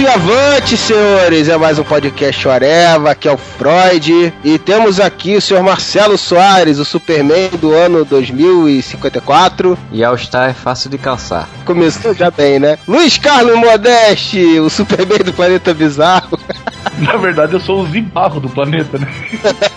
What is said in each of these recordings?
Alto e avante, senhores! É mais um podcast Areva, aqui é o Freud. E temos aqui o senhor Marcelo Soares, o Superman do ano 2054. E All Star é fácil de calçar. Começou já bem, né? Luiz Carlos Modeste, o Superman do Planeta Bizarro. Na verdade, eu sou o Zibarro do planeta, né?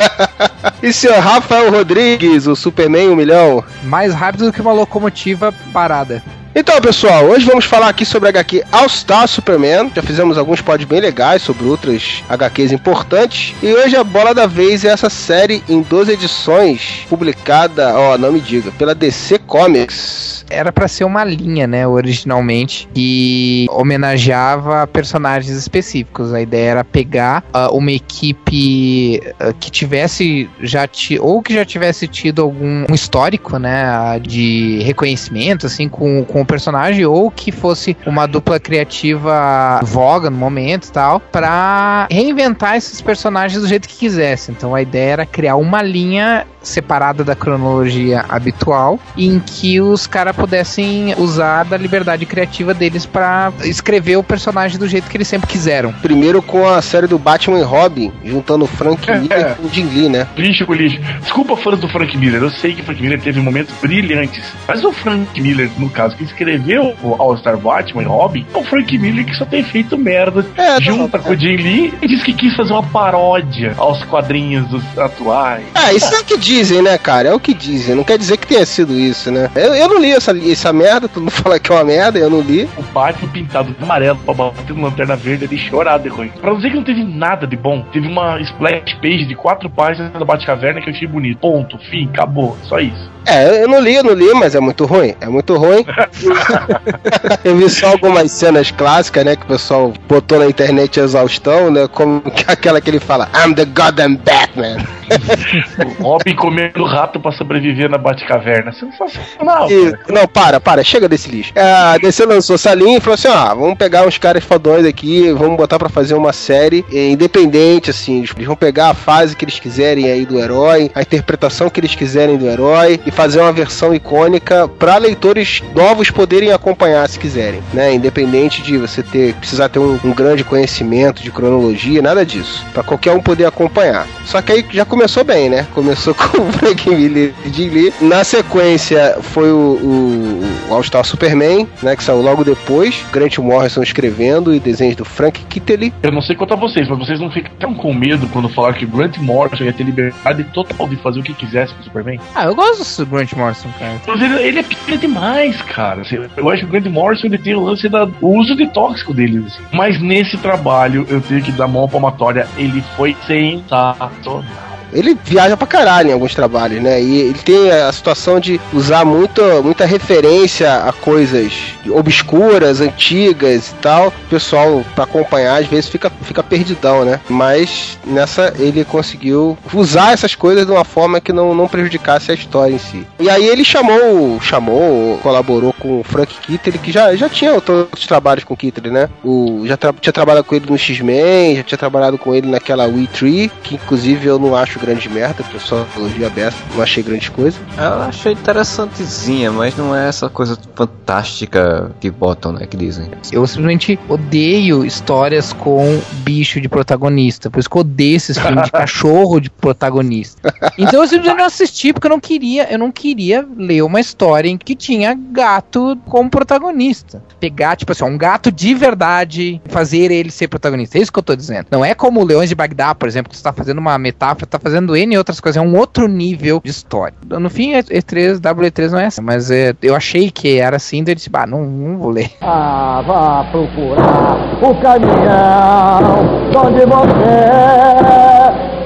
e senhor Rafael Rodrigues, o Superman 1 milhão. Mais rápido do que uma locomotiva parada. Então, pessoal, hoje vamos falar aqui sobre a HQ All Star Superman. Já fizemos alguns pods bem legais sobre outras HQs importantes. E hoje a bola da vez é essa série em 12 edições, publicada, ó, não me diga, pela DC Comics era para ser uma linha, né, originalmente, que homenageava personagens específicos. A ideia era pegar uh, uma equipe uh, que tivesse já ti, ou que já tivesse tido algum histórico, né, de reconhecimento assim com, com o personagem ou que fosse uma dupla criativa voga no momento, tal, para reinventar esses personagens do jeito que quisesse. Então a ideia era criar uma linha separada da cronologia habitual, em que os caras pudessem usar da liberdade criativa deles para escrever o personagem do jeito que eles sempre quiseram. Primeiro com a série do Batman e Robin, juntando o Frank é, Miller é. com o Jim Lee, né? Lixo com lixo. Desculpa fãs do Frank Miller, eu sei que o Frank Miller teve momentos brilhantes, mas o Frank Miller, no caso, que escreveu o All-Star Batman e Robin, é o Frank Miller que só tem feito merda é, junta com o Jim Lee e diz que quis fazer uma paródia aos quadrinhos dos atuais. Ah, isso é que dizem, né, cara? É o que dizem. Não quer dizer que tenha sido isso, né? Eu, eu não li essa, essa merda, todo mundo fala que é uma merda, eu não li. O Batman pintado de amarelo pra bater no lanterna verde ali chorado de ruim. Pra não dizer que não teve nada de bom, teve uma splash page de quatro páginas da Batcaverna que eu achei bonito. Ponto, fim, acabou. Só isso. É, eu não li, eu não li, mas é muito ruim. É muito ruim. eu vi só algumas cenas clássicas, né? Que o pessoal botou na internet exaustão, né? Como aquela que ele fala, I'm the goddamn Batman. o Robin comendo rato pra sobreviver na Batcaverna. Sensacional. E, não, para, para, chega desse lixo. É, a DC lançou essa linha e falou assim: ah, vamos pegar uns caras fodões aqui, vamos botar pra fazer uma série independente, assim. Eles vão pegar a fase que eles quiserem aí do herói, a interpretação que eles quiserem do herói e fazer uma versão icônica para leitores novos poderem acompanhar se quiserem, né? Independente de você ter precisar ter um, um grande conhecimento de cronologia, nada disso, para qualquer um poder acompanhar. Só que aí já começou bem, né? Começou com o Frank Miller de Lee. Na sequência foi o, o, o All Star Superman, né? Que saiu logo depois. Grant Morrison escrevendo e desenhos do Frank Kittley. Eu não sei quanto a vocês, mas vocês não ficam com medo quando falaram que Grant Morrison ia ter liberdade total de fazer o que quisesse com o Superman? Ah, eu gosto do Grant Morrison, cara. Mas ele, ele é pequeno demais, cara. Assim, eu acho que o Grant Morrison ele tem o lance do uso de tóxico dele. Assim. Mas nesse trabalho, eu tenho que dar mão palmatória. Ele foi sensacional. Ele viaja pra caralho em alguns trabalhos, né? E ele tem a situação de usar muita, muita referência a coisas obscuras, antigas e tal. O pessoal, pra acompanhar, às vezes fica, fica perdidão, né? Mas nessa ele conseguiu usar essas coisas de uma forma que não, não prejudicasse a história em si. E aí ele chamou, chamou, colaborou com o Frank Kittley, que já, já tinha outros trabalhos com o Kittley, né? O, já tra tinha trabalhado com ele no X-Men, já tinha trabalhado com ele naquela We Tree, que inclusive eu não acho grande merda, porque eu só elogia aberto, não achei grande coisa. Eu achei interessantezinha, mas não é essa coisa fantástica que botam, né, que dizem. Eu simplesmente odeio histórias com bicho de protagonista, por isso que eu odeio esses filmes de cachorro de protagonista. Então eu simplesmente não assisti porque eu não queria, eu não queria ler uma história em que tinha gato como protagonista. Pegar, tipo assim, um gato de verdade, fazer ele ser protagonista. É isso que eu tô dizendo. Não é como o Leões de Bagdá, por exemplo, que você tá fazendo uma metáfora, tá fazendo fazendo N outras coisas, é um outro nível de história. No fim, E3, W3 não é assim, mas é, eu achei que era assim, daí eu disse, bah, não, não vou ler. Ah, vá procurar o caminhão onde você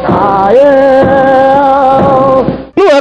caiu não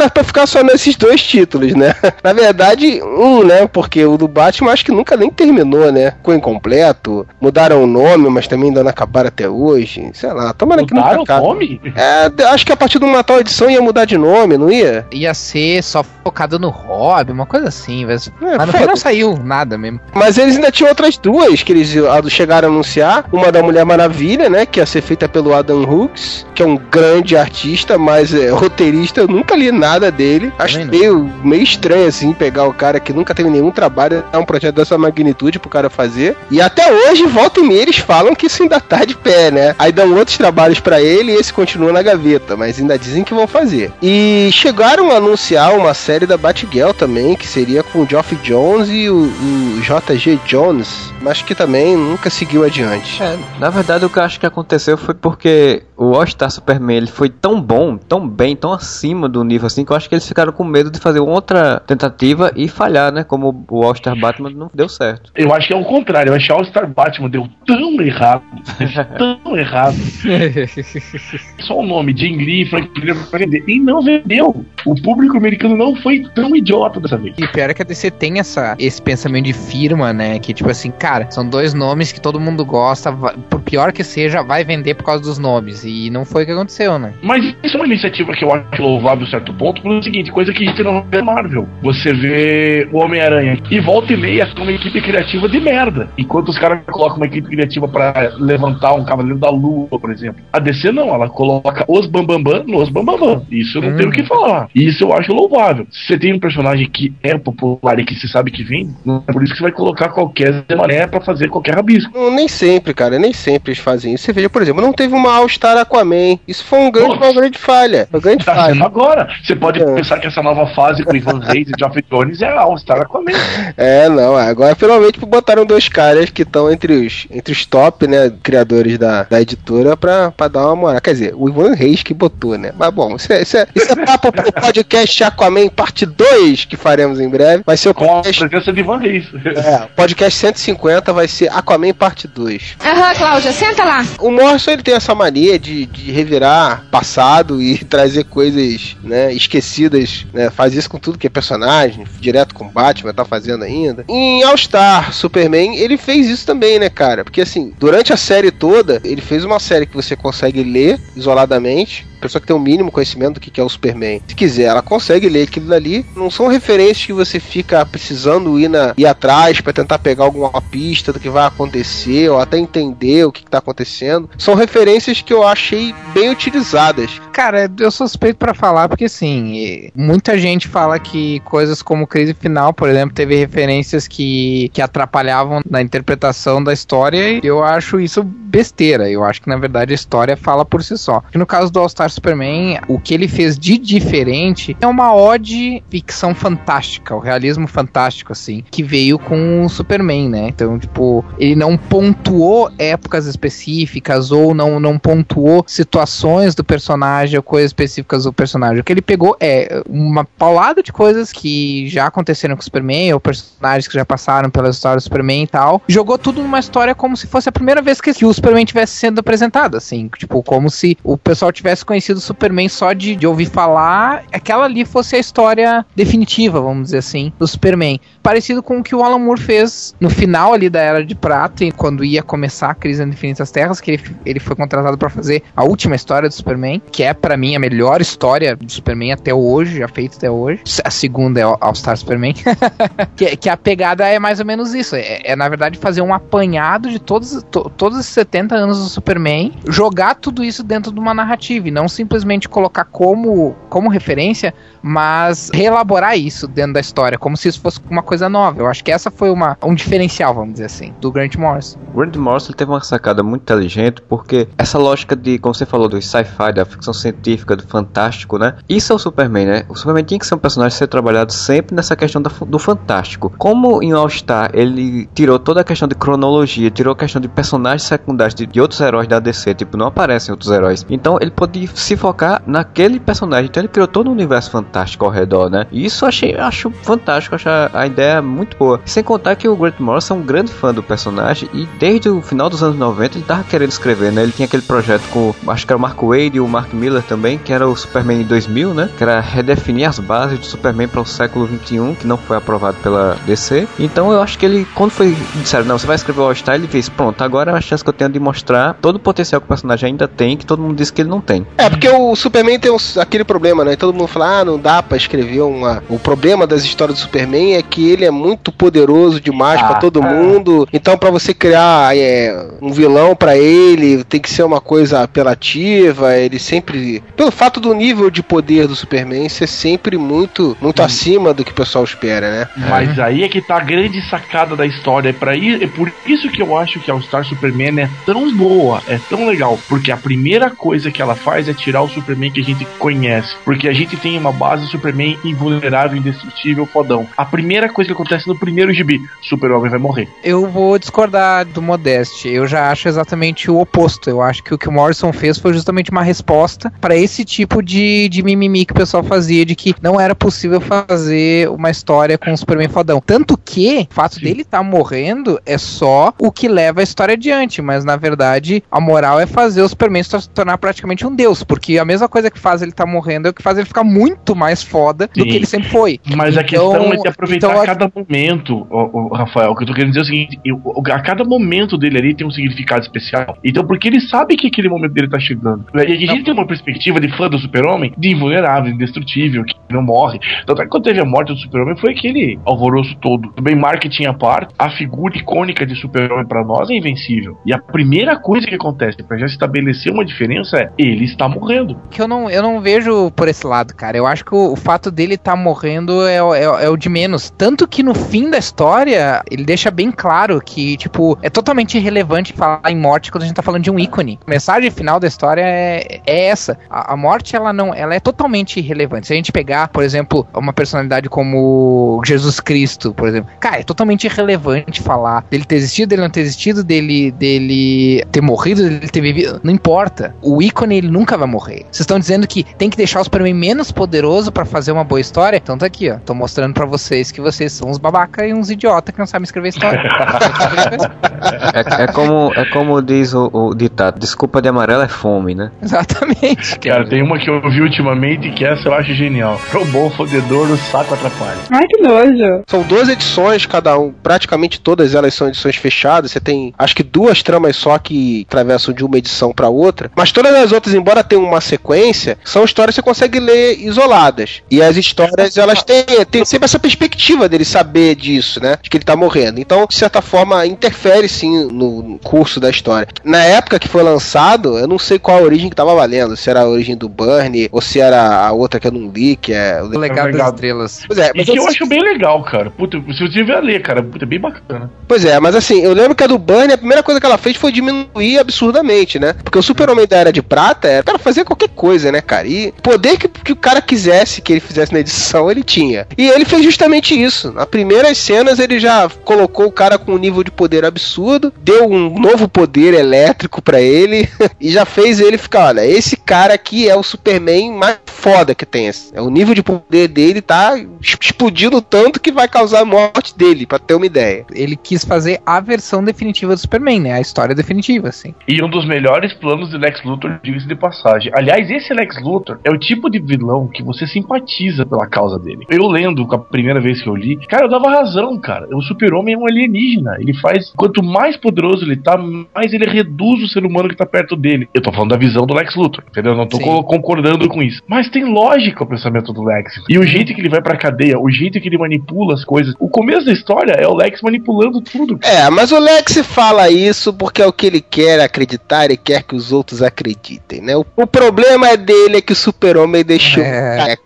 era pra ficar só nesses dois títulos, né? Na verdade, um, né? Porque o do Batman acho que nunca nem terminou, né? Ficou incompleto. Mudaram o nome, mas também ainda não acabaram até hoje. Sei lá, tomara que nunca acabe. o nome? É, acho que a partir de uma tal edição ia mudar de nome, não ia? Ia ser só focado no hobby, uma coisa assim. Mas, é, mas fim não saiu nada mesmo. Mas eles ainda tinham outras duas que eles chegaram a anunciar. Uma da Mulher Maravilha, né? Que ia ser feita pelo Adam Hooks, que é um grande artista, mas é, roteirista. Eu nunca li nada nada dele. Acho meio, meio estranho, assim, pegar o cara que nunca teve nenhum trabalho, dar um projeto dessa magnitude pro cara fazer. E até hoje, volta e meia, eles falam que isso ainda tá de pé, né? Aí dão outros trabalhos para ele e esse continua na gaveta, mas ainda dizem que vão fazer. E chegaram a anunciar uma série da Batgirl também, que seria com o Geoff Jones e o, o JG Jones, mas que também nunca seguiu adiante. É, na verdade, o que eu acho que aconteceu foi porque o All-Star Superman ele foi tão bom, tão bem, tão acima do nível assim, que eu acho que eles ficaram com medo de fazer outra tentativa e falhar, né? Como o All-Star Batman não deu certo. Eu acho que é o contrário. Eu acho que o All-Star Batman deu tão errado, tão errado. Só o nome, Jim Lee, Frank Miller pra vender. E não vendeu. O público americano não foi tão idiota dessa vez. E pior é que a DC tem essa, esse pensamento de firma, né? Que tipo assim, cara, são dois nomes que todo mundo gosta, por pior que seja, vai vender por causa dos nomes. E não foi o que aconteceu, né? Mas isso é uma iniciativa que eu acho louvável a certo ponto, pelo seguinte, coisa que a gente não vê Marvel. Você vê o Homem-Aranha e volta e meia com uma equipe criativa de merda. Enquanto os caras colocam uma equipe criativa para levantar um Cavaleiro da Lua, por exemplo. A DC não, ela coloca os Bambambam nos Bambambam. Isso eu não hum. tenho o que falar. Isso eu acho louvável. Se você tem um personagem que é popular e que se sabe que vem, não é por isso que você vai colocar qualquer mané para fazer qualquer rabisco. Não, nem sempre, cara, nem sempre eles fazem isso. Você veja, por exemplo, não teve uma All-Star Aquaman. Isso foi um grande, uma grande falha. Uma grande tá falha. agora. Você pode é. pensar que essa nova fase com Ivan Reis e Geoff Jones é a All-Star Aquaman. É, não. Agora finalmente botaram dois caras que estão entre os, entre os top, né, criadores da, da editora pra, pra dar uma moral. Quer dizer, o Ivan Reis que botou, né? Mas bom, isso é, isso é, isso é papo podcast Aquaman parte 2 que faremos em breve. Vai ser o podcast... Com a presença de Ivan Reis. É, podcast 150 vai ser Aquaman parte 2. Aham, Cláudia, senta lá. O Morrison ele tem essa mania de, de revirar passado e trazer coisas, né, esquecidas, né? Faz isso com tudo que é personagem, direto com Batman, tá fazendo ainda. Em All Star Superman, ele fez isso também, né, cara? Porque assim, durante a série toda, ele fez uma série que você consegue ler isoladamente, pessoa que tem o um mínimo conhecimento do que é o Superman, se quiser, ela consegue ler aquilo dali. Não são referências que você fica precisando ir, na, ir atrás para tentar pegar alguma pista do que vai acontecer ou até entender o que, está acontecendo. São referências que eu achei bem utilizadas. Cara, eu suspeito para falar porque assim, muita gente fala que coisas como Crise Final, por exemplo, teve referências que, que atrapalhavam na interpretação da história e eu acho isso besteira. Eu acho que na verdade a história fala por si só. E no caso do All Star Superman, o que ele fez de diferente é uma ode ficção fantástica, o realismo fantástico, assim, que veio com o Superman, né? Então, tipo, ele não pontuou épocas específicas ou não, não pontuou situações do personagem ou coisas específicas do personagem. O que ele pegou é uma paulada de coisas que já aconteceram com o Superman, ou personagens que já passaram pela história do Superman e tal, jogou tudo numa história como se fosse a primeira vez que, que o Superman tivesse sendo apresentado, assim, tipo, como se o pessoal tivesse conhecido o Superman só de, de ouvir falar, aquela ali fosse a história definitiva, vamos dizer assim, do Superman. Parecido com o que o Alan Moore fez no final ali da Era de Prata, quando ia começar a Crise nas Infinitas Terras, que ele, ele foi contratado para fazer a última história do Superman, que é para mim a melhor história do Superman até hoje, já feita até hoje. A segunda é All Star Superman. que, que, a pegada é mais ou menos isso. É, é na verdade fazer um apanhado de todos, to, todos os 70 anos do Superman, jogar tudo isso dentro de uma narrativa e não simplesmente colocar como, como referência, mas reelaborar isso dentro da história, como se isso fosse uma coisa nova. Eu acho que essa foi uma, um diferencial, vamos dizer assim, do Grant Morrison. Grant Morrison teve uma sacada muito inteligente, porque essa lógica de, como você falou, do sci-fi, da ficção científica, do fantástico, né? Isso é o Superman, né? O Superman tinha que ser um personagem ser trabalhado sempre nessa questão do, do fantástico. Como em All Star ele tirou toda a questão de cronologia, tirou a questão de personagens secundários de, de outros heróis da DC, tipo, não aparecem outros heróis. Então ele pode se focar naquele personagem. Então ele criou todo um universo fantástico ao redor, né? E isso eu achei, acho fantástico, acho a ideia muito boa. Sem contar que o Grant Morrison é um grande fã do personagem e desde o final dos anos 90 ele tava querendo escrever, né? Ele tinha aquele projeto com, acho que era o Mark Wade e o Mark Miller também, que era o Superman 2000, né? Que era redefinir as bases de Superman para o século 21, que não foi aprovado pela DC. Então eu acho que ele, quando foi disseram, não, você vai escrever o All-Star, ele fez, pronto, agora é a chance que eu tenho de mostrar todo o potencial que o personagem ainda tem, que todo mundo diz que ele não tem. É, É, porque o Superman tem uns- aquele problema, né? Todo mundo fala, ah, não dá pra escrever uma. O problema das histórias do Superman é que ele é muito poderoso demais Ah, pra todo é. mundo. Então, pra você criar é, um vilão pra ele, tem que ser uma coisa apelativa. Ele sempre. Pelo fato do nível de poder do Superman ser sempre muito, muito acima do que o pessoal espera, né? Mas aí é que tá a grande sacada da história. É, pra ir, é por isso que eu acho que a All Star Superman é tão boa, é tão legal. Porque a primeira coisa que ela faz é tirar o Superman que a gente conhece. Porque a gente tem uma base do Superman invulnerável, indestrutível, fodão. A primeira coisa que acontece no primeiro gibi: Super-Homem vai morrer. Eu vou discordar do Modeste. Eu já acho exatamente o oposto. Eu acho que o que o Morrison fez foi justamente uma resposta para esse tipo de, de mimimi que o pessoal fazia de que não era possível fazer uma história com o Superman fodão. Tanto que o fato dele estar morrendo é só o que leva a história adiante, mas na verdade a moral é fazer o Superman se tor- tornar praticamente um deus, porque a mesma coisa que faz ele estar morrendo é o que faz ele ficar muito mais foda do Sim. que ele sempre foi. Mas a Então- questão é de aproveitar então, cada momento, ô, Rafael. O que eu tô querendo dizer é o seguinte: eu- o- a cada momento dele ali tem um significado especial. Então, porque ele sabe que aquele momento dele tá chegando. E a gente tem uma perspectiva de fã do Super-Homem de invulnerável, indestrutível, que não morre. Tanto é que quando teve a morte do Super-Homem foi aquele alvoroço todo. Também marketing à parte, a figura icônica de Super-Homem pra nós é invencível. E a primeira coisa que acontece pra já estabelecer uma diferença é ele está morrendo. que eu não, eu não vejo por esse lado, cara. Eu acho que o, o fato dele estar morrendo é, é, é o de menos. Tanto que no fim da história, ele deixa bem claro que, tipo, é totalmente irrelevante falar em morte quando a gente tá falando de um ícone. A mensagem final da história é, é essa. A, a morte, ela não, ela é totalmente irrelevante. Se a gente pegar, por exemplo, uma personalidade como Jesus Cristo, por exemplo, cara, é totalmente irrelevante falar dele ter existido, dele não ter existido, dele, dele ter morrido, dele ter vivido. Não importa. O ícone, ele nunca vai morrer. Vocês estão dizendo que tem que deixar o Superman menos poderoso pra fazer uma boa história? Então tá aqui, ó. Tô mostrando pra vocês que vocês são uns babaca e uns idiota que não sabem escrever história. É, é como, é como diz o, o ditado: desculpa de amarelo é fome, né? Exatamente. Cara, tem uma que eu vi ultimamente que essa eu acho genial. Pro bom fodedor, o saco atrapalha. Ai, que nojo. São duas edições, cada um. Praticamente todas elas são edições fechadas. Você tem, acho que duas tramas só que atravessam de uma edição pra outra. Mas todas as outras, embora tenham uma sequência, são histórias que você consegue ler isoladas. E as histórias, elas têm, têm sempre essa perspectiva dele saber disso, né? De que ele tá morrendo. Então, de certa forma, interfere sim no curso da história. Na época que foi lançado, eu não sei qual a origem que tava valendo. Se era a origem do Burnie ou se era a outra que eu não li, que é o legado das estrelas. Pois é, E mas que eu eu- acho bem legal, cara. Puta, se eu tiver a ler, cara, puta, é bem bacana. Pois é, mas assim, eu lembro que a do Bunny, a primeira coisa que ela fez foi diminuir absurdamente, né? Porque o Super-Homem da Era de Prata era para fazer qualquer coisa, né, cara? E o poder que, que o cara quisesse que ele fizesse na edição, ele tinha. E ele fez justamente isso. Nas primeiras cenas, ele já colocou o cara com um nível de poder absurdo, deu um novo poder elétrico pra ele e já fez ele ficar, olha, esse cara aqui é o Superman mais foda que tem. É o nível de poder dele tá explodindo tanto que vai causar a morte dele, pra ter uma ideia. Ele quis fazer a versão definitiva do Superman, né? A história definitiva, assim. E um dos melhores planos de Lex Luthor, diga-se de passagem. Aliás, esse Lex Luthor é o tipo de vilão que você simpatiza pela causa dele. Eu lendo a primeira vez que eu li, cara, eu dava razão, cara. O super-homem é um alienígena. Ele faz. Quanto mais poderoso ele tá, mais ele reduz o ser humano que tá perto dele. Eu tô falando da visão do Lex Luthor, entendeu? Eu não tô co- concordando com isso. Mas tem lógica o pensamento do Lex. E o jeito que ele vai pra cadeia, o jeito que ele manipula as coisas. O começo da história é o Lex manipulando tudo. É, mas o Lex fala isso porque é o que ele quer acreditar e quer que os outros acreditem, né? O, o problema é dele é que o super-homem deixou É.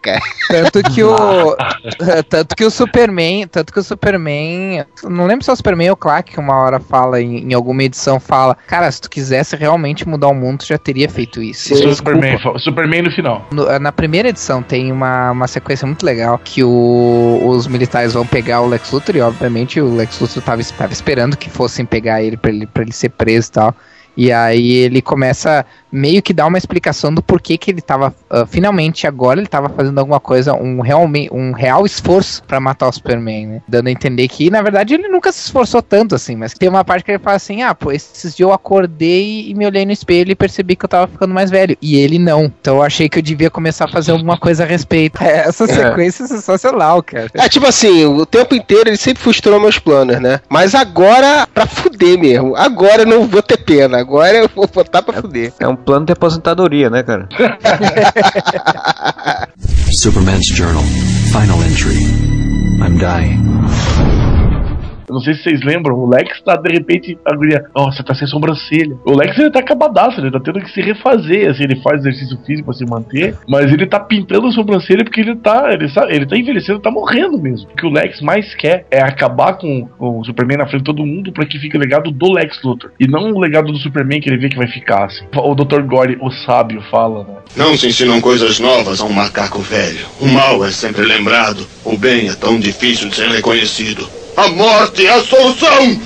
Tanto que o. tanto que o Superman. Tanto que o Superman. Não lembro se é o Superman ou o Clark que uma hora fala em, em alguma edição, fala. Cara, se tu quisesse realmente mudar o mundo, tu já teria feito isso. Sim. Superman, Superman no final. No- na primeira edição tem uma, uma sequência muito legal que o- os militares vão pegar o Lex Luthor e obviamente o Lex Luthor tava, tava esperando que fossem pegar ele pra ele, pra ele ser preso e tal. E aí ele começa meio que dar uma explicação do porquê que ele tava ah, finalmente agora ele tava fazendo alguma coisa, um real, um real esforço pra matar o Superman, né? Dando a entender que na verdade ele nunca se esforçou tanto assim, mas tem uma parte que ele fala assim: "Ah, pô, esses dias eu acordei e me olhei no espelho e percebi que eu tava ficando mais velho". E ele não. Então eu achei que eu devia começar a fazer alguma coisa a respeito. É, essa sequência é sensacional, cara. É tipo assim, o tempo inteiro ele sempre frustrou meus planos, né? Mas agora, pra fuder mesmo, agora eu não vou ter pena. Agora eu vou botar pra fuder. É um plano de aposentadoria, né, cara? Superman's Journal. Final entry. I'm dying. Eu não sei se vocês lembram, o Lex tá de repente, a guria, nossa, tá sem sobrancelha. O Lex ele tá acabadaço, ele tá tendo que se refazer, assim, ele faz exercício físico pra se manter, mas ele tá pintando a sobrancelha porque ele tá, ele tá, ele tá envelhecendo, tá morrendo mesmo. O que o Lex mais quer é acabar com, com o Superman na frente de todo mundo pra que fique o legado do Lex Luthor. E não o legado do Superman que ele vê que vai ficar, assim. O Dr. Gore, o sábio, fala, né? Não se ensinam coisas novas a um macaco velho. O mal é sempre lembrado, o bem é tão difícil de ser reconhecido. A morte é a solução!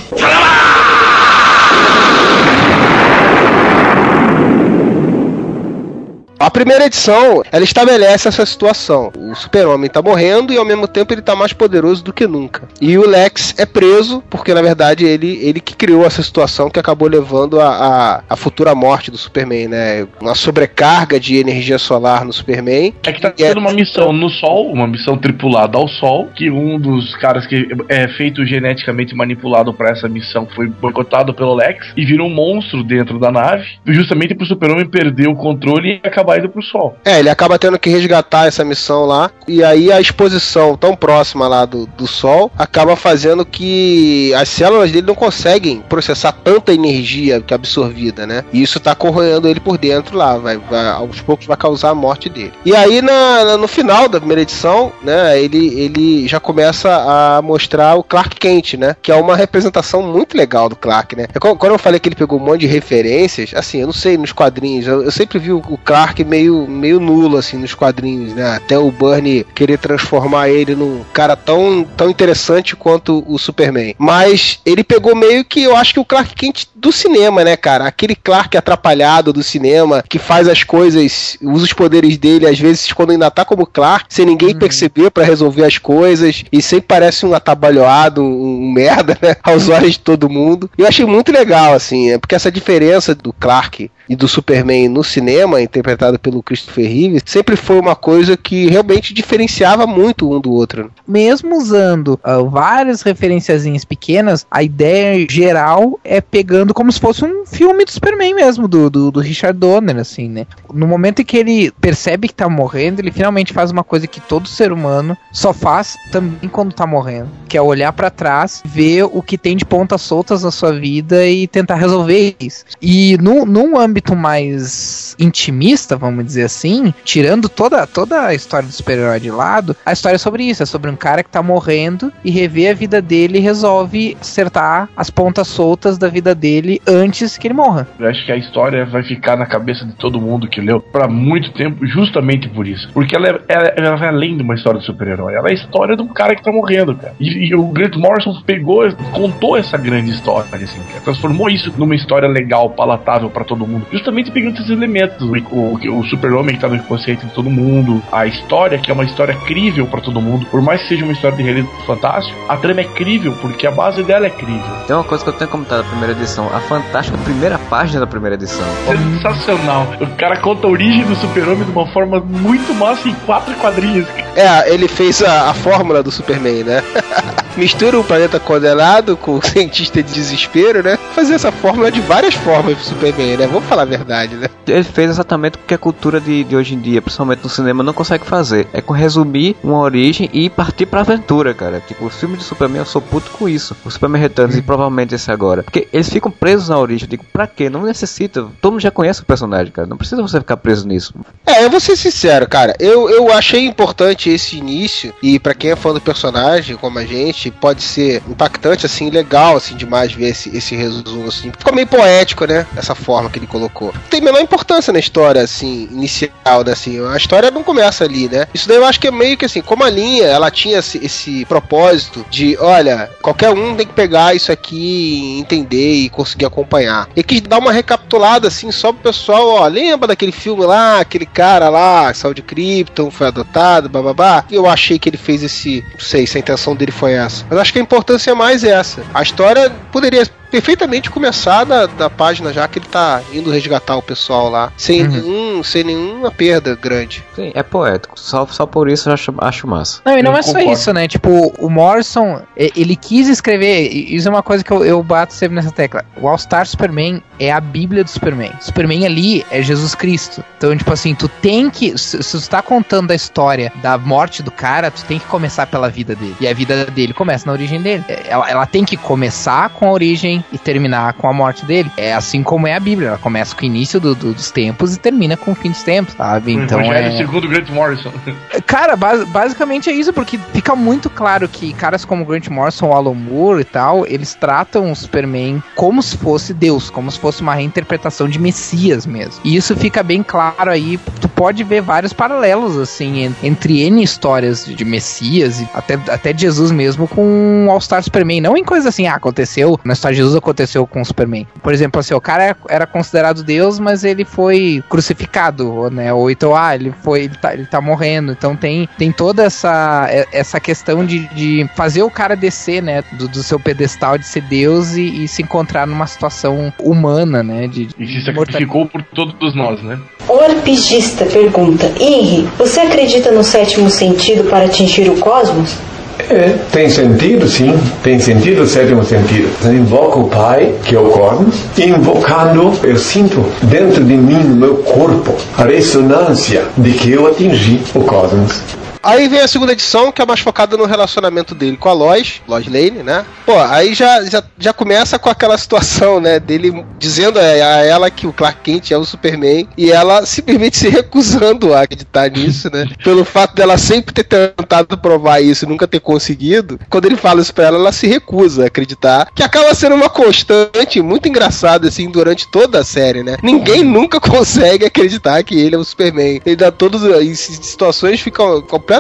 A primeira edição, ela estabelece essa situação. O super-homem tá morrendo e ao mesmo tempo ele tá mais poderoso do que nunca. E o Lex é preso porque na verdade ele, ele que criou essa situação que acabou levando a, a, a futura morte do Superman, né? Uma sobrecarga de energia solar no Superman. É que tá tendo uma missão no Sol, uma missão tripulada ao Sol, que um dos caras que é feito geneticamente manipulado para essa missão foi boicotado pelo Lex e virou um monstro dentro da nave, justamente pro Super-Homem perder o controle e acabar indo pro Sol. É, ele acaba tendo que resgatar essa missão lá. E aí a exposição tão próxima lá do, do Sol acaba fazendo que as células dele não conseguem processar tanta energia que é absorvida, né? E isso tá corroendo ele por dentro lá. Vai, vai, aos poucos vai causar a morte dele. E aí na, no final da primeira edição, né? Ele, ele já começa a mostrar o Clark Kent, né? Que é uma representação muito legal do Clark, né? É quando eu falei que ele pegou um monte de referências, assim, eu não sei nos quadrinhos, eu, eu sempre vi o, o Clark meio, meio nulo, assim, nos quadrinhos, né? Até o Bernie querer transformar ele num cara tão, tão interessante quanto o Superman. Mas ele pegou meio que, eu acho que o Clark Kent do cinema, né, cara? Aquele Clark atrapalhado do cinema, que faz as coisas, usa os poderes dele, às vezes, quando ainda tá como Clark, sem ninguém uhum. perceber para resolver as coisas, e sempre parece um atabalhoado, um, um merda, né? Aos olhos de todo mundo. E eu achei muito legal, assim, é porque essa diferença do Clark e do Superman no cinema, interpretado pelo Christopher Reeve, sempre foi uma coisa que realmente diferenciava muito um do outro. Mesmo usando uh, várias referenciazinhas pequenas, a ideia geral é pegando como se fosse um filme do Superman mesmo, do, do, do Richard Donner, assim, né? No momento em que ele percebe que tá morrendo, ele finalmente faz uma coisa que todo ser humano só faz também quando tá morrendo, que é olhar para trás, ver o que tem de pontas soltas na sua vida e tentar resolver isso. E no, num âmbito mais intimista, vamos dizer assim, tirando toda, toda a história do super-herói de lado, a história é sobre isso, é sobre um cara que tá morrendo e rever a vida dele e resolve acertar as pontas soltas da vida dele antes que ele morra. Eu acho que a história vai ficar na cabeça de todo mundo que leu para muito tempo, justamente por isso. Porque ela, é, ela, ela vai além de uma história de super-herói, ela é a história de um cara que tá morrendo, cara. E, e o Grant Morrison pegou, contou essa grande história, assim, cara. transformou isso numa história legal, palatável para todo mundo, justamente pegando esses elementos, o, o, o super-homem que tá no inconsciente de todo mundo, a história que é uma história crível para todo mundo, por mais que seja uma história de realismo fantástico, a trama é crível porque a base dela é crível. Tem uma coisa que eu tenho comentado na primeira edição, a fantástica primeira página da primeira edição. Sensacional. O cara conta a origem do super-homem de uma forma muito massa em quatro quadrinhos. É, ele fez a, a fórmula do Superman, né? Mistura o planeta condenado com o cientista de desespero, né? Fazer essa fórmula de várias formas pro Superman, né? Vamos falar a verdade, né? Ele fez exatamente o que a cultura de, de hoje em dia, principalmente no cinema, não consegue fazer. É com resumir uma origem e partir pra aventura, cara. Tipo, o filme de Superman, eu sou puto com isso. O Superman Returns e provavelmente esse agora. Porque eles ficam presos na origem. Eu digo, pra quê? Não necessita. Todo mundo já conhece o personagem, cara. Não precisa você ficar preso nisso. É, eu vou ser sincero, cara. Eu, eu achei importante esse início. E para quem é fã do personagem, como a gente, pode ser impactante, assim, legal, assim, demais ver esse, esse resumo, assim. Ficou meio poético, né? Essa forma que ele colocou. Não tem menor importância na história, assim, inicial, né? Assim, a história não começa ali, né? Isso daí eu acho que é meio que assim, como a linha, ela tinha esse, esse propósito de, olha, qualquer um tem que pegar isso aqui, entender e conseguir acompanhar. E quis dar uma recapitulada, assim, só pro pessoal, ó, lembra daquele filme lá, aquele cara lá, que saiu de Krypton, foi adotado, bababá. Eu achei que ele fez esse, não sei se a intenção dele foi essa. Mas acho que a importância é mais essa. A história poderia perfeitamente começar da, da página já que ele tá indo resgatar o pessoal lá, sem, Uhum. nenhum, sem nenhuma perda grande. Sim, é poético. Só, só por isso eu acho, acho massa. Não, e não Eu é só concordo. isso, né? Tipo, o Morrison, ele quis escrever, e isso é uma coisa que eu, eu bato sempre nessa tecla. O All-Star Superman é a bíblia do Superman. Superman ali é Jesus Cristo. Então, tipo assim, tu tem que, se, se tu tá contando a história da morte do cara, tu tem que começar pela vida dele. E a vida dele começa na origem dele. É, Ela, ela tem que começar com a origem e terminar com a morte dele. É assim como é a Bíblia. Ela começa com o início do- do- dos tempos e termina com o fim dos tempos, sabe? Então é... segundo Grant Morrison. Cara, bas- basicamente é isso, porque fica muito claro que caras como Grant Morrison, Alan Moore e tal, eles tratam o Superman como se fosse Deus, como se fosse uma reinterpretação de Messias mesmo. E isso fica bem claro aí, tu pode ver vários paralelos, assim, en- entre N histórias de de Messias e até, até Jesus mesmo com o All-Star Superman. Não em coisas assim, ah, aconteceu, na história de Jesus aconteceu com o Superman. Por exemplo, assim, o cara era- era considerado Deus, mas ele foi crucificado, né? Ou então, ah, ele foi, ele tá, ele tá morrendo. Então tem, tem toda essa, essa questão de, de fazer o cara descer, né? Do, do seu pedestal de ser Deus e, e se encontrar numa situação humana, né? De, E se de sacrificou por todos nós, né? O arpigista pergunta: Henry, você acredita no sétimo sentido para atingir o cosmos? É, tem sentido, sim. Tem sentido o sétimo sentido. Eu invoco o Pai, que é o cosmos, invocando, eu sinto dentro de mim, no meu corpo, a ressonância de que eu atingi o cosmos. Aí vem a segunda edição, que é mais focada no relacionamento dele com a Lois, Lois Lane, né? Pô, aí já, já, já começa com aquela situação, né? Dele dizendo a a ela que o Clark Kent é o Superman e ela simplesmente se recusando a acreditar nisso, né? Pelo fato dela sempre ter tentado provar isso e nunca ter conseguido. Quando ele fala isso pra ela, ela se recusa a acreditar. Que acaba sendo uma constante muito engraçada, assim, durante toda a série, né? Ninguém nunca consegue acreditar que ele é o Superman. Ele dá todos. Em situações ficam completamente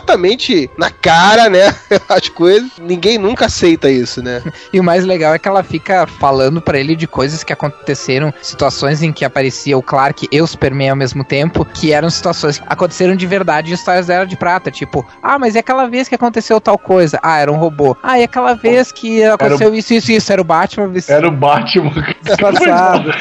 na cara, né? As coisas. Ninguém nunca aceita isso, né? E o mais legal é que ela fica falando pra ele de coisas que aconteceram, situações em que aparecia o Clark e o Superman ao mesmo tempo, que eram situações que aconteceram de verdade em histórias da Era de Prata. Tipo, ah, mas é aquela vez que aconteceu tal coisa? Ah, era um robô. Ah, e aquela vez que aconteceu isso, isso, isso. Era o Batman vestido Era o Batman.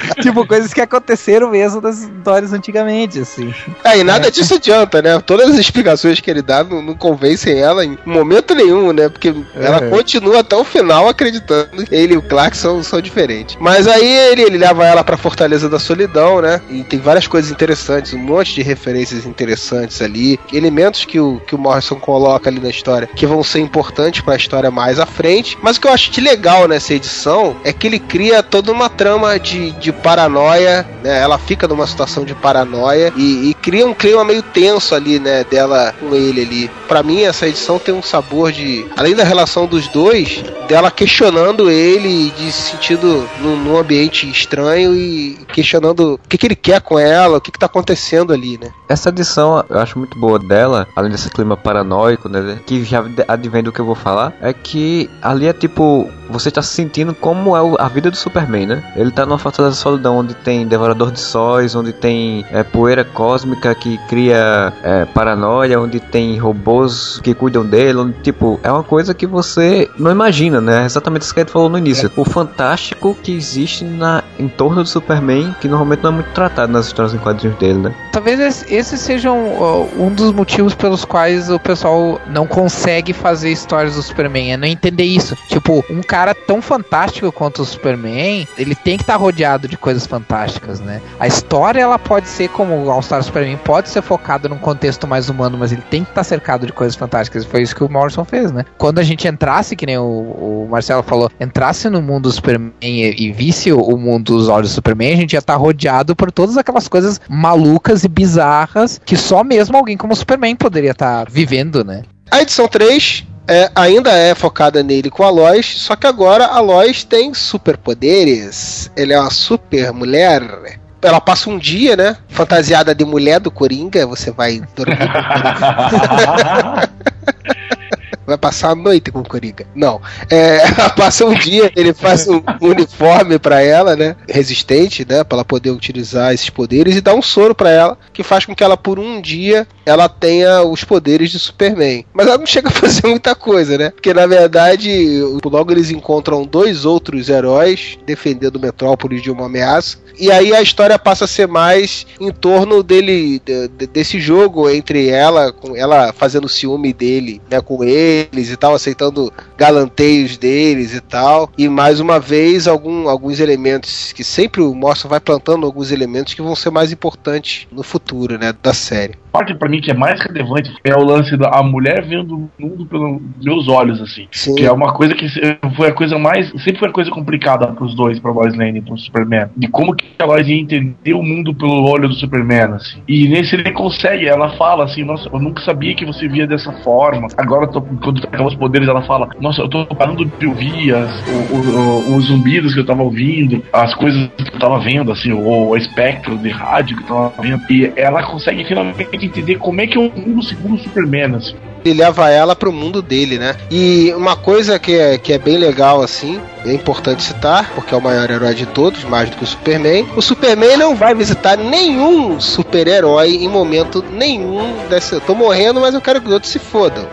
tipo, coisas que aconteceram mesmo das histórias antigamente, assim. É, e nada disso adianta, né? Todas as explicações que ele dá não, não convencem ela em momento nenhum, né? Porque ela continua até o final acreditando que ele e o Clark são, são diferentes. Mas aí ele, ele leva ela pra Fortaleza da Solidão, né? E tem várias coisas interessantes, um monte de referências interessantes ali, elementos que o, que o Morrison coloca ali na história que vão ser importantes pra história mais à frente. Mas o que eu acho de legal nessa edição é que ele cria toda uma trama de, de paranoia, né? Ela fica numa situação de paranoia e, e cria um clima meio tenso ali, né? Dela com ele ali. Pra mim, essa edição tem um sabor de. Além da relação dos dois, dela questionando ele de sentido num, num ambiente estranho e questionando o que, que ele quer com ela, o que, que tá acontecendo ali, né? Essa edição eu acho muito boa dela, além desse clima paranoico, né? Que já advém do que eu vou falar, é que ali é tipo, você tá se sentindo como é a vida do Superman, né? Ele tá numa fortaleza da solidão onde tem devorador de sóis, onde tem é, poeira cósmica que cria é, paranoia, onde tem robôs que cuidam dele, tipo, é uma coisa que você não imagina, né? É Exatamente isso que a gente falou no início. O fantástico que existe na, em torno do Superman, que normalmente não é muito tratado nas histórias em quadrinhos dele, né? Talvez esse, seja um, um dos motivos pelos quais o pessoal não consegue fazer histórias do Superman. É não entender isso. Tipo, um cara tão fantástico quanto o Superman, ele tem que estar rodeado de coisas fantásticas, né? A história, ela pode ser como o All-Star Superman, pode ser focada num contexto mais humano, mas ele tem que estar cercado de coisas fantásticas. Foi isso que o Morrison fez, né? Quando a gente entrasse, que nem o, o Marcelo falou, entrasse no mundo do Superman e, e visse o, o mundo dos olhos do Superman, a gente ia estar rodeado por todas aquelas coisas malucas e bizarras que só mesmo alguém como o Superman poderia estar vivendo, né? A edição 3 é, ainda é focada nele com a Lois, só que agora a Lois tem superpoderes. Ele é uma super mulher. Ela passa um dia, né? Fantasiada de mulher do Coringa. Você vai dormir. vai passar a noite com o Coringa. Não. É, passa um dia, ele faz um uniforme para ela, né? Resistente, né? Pra ela poder utilizar esses poderes e dá um soro para ela, que faz com que ela, por um dia, ela tenha os poderes de Superman. Mas ela não chega a fazer muita coisa, né? Porque na verdade, logo eles encontram dois outros heróis defendendo Metrópolis de uma ameaça. E aí a história passa a ser mais em torno dele, de, desse jogo entre ela, com ela fazendo ciúme dele, né, com eles e tal, aceitando galanteios deles e tal. E mais uma vez, algum, alguns elementos que sempre o Morrison vai plantando alguns elementos que vão ser mais importantes no futuro, né, da série. A parte para mim que é mais relevante é o lance da mulher vendo o mundo pelos meus olhos, assim. Sim. Que é uma coisa que foi a coisa mais. Sempre foi a coisa complicada pros dois, pra Lois Lane e pro Superman. De como que a Lois ia entender o mundo pelo olho do Superman, assim. E nesse ele consegue, ela fala assim, nossa, eu nunca sabia que você via dessa forma. Agora, tô, quando acaba os poderes, ela fala, nossa, eu tô parando de ouvir as, o, o, os zumbidos que eu tava ouvindo, as coisas que eu tava vendo, assim, o, o espectro de rádio que eu tava vendo. E ela consegue finalmente entender como é que é o mundo segundo o Superman, assim ele leva ela pro mundo dele, né? E uma coisa que é, que é bem legal, assim, é importante citar, porque é o maior herói de todos, mais do que o Superman. O Superman não vai visitar nenhum super-herói em momento nenhum dessa. Eu tô morrendo, mas eu quero que os outros se fodam.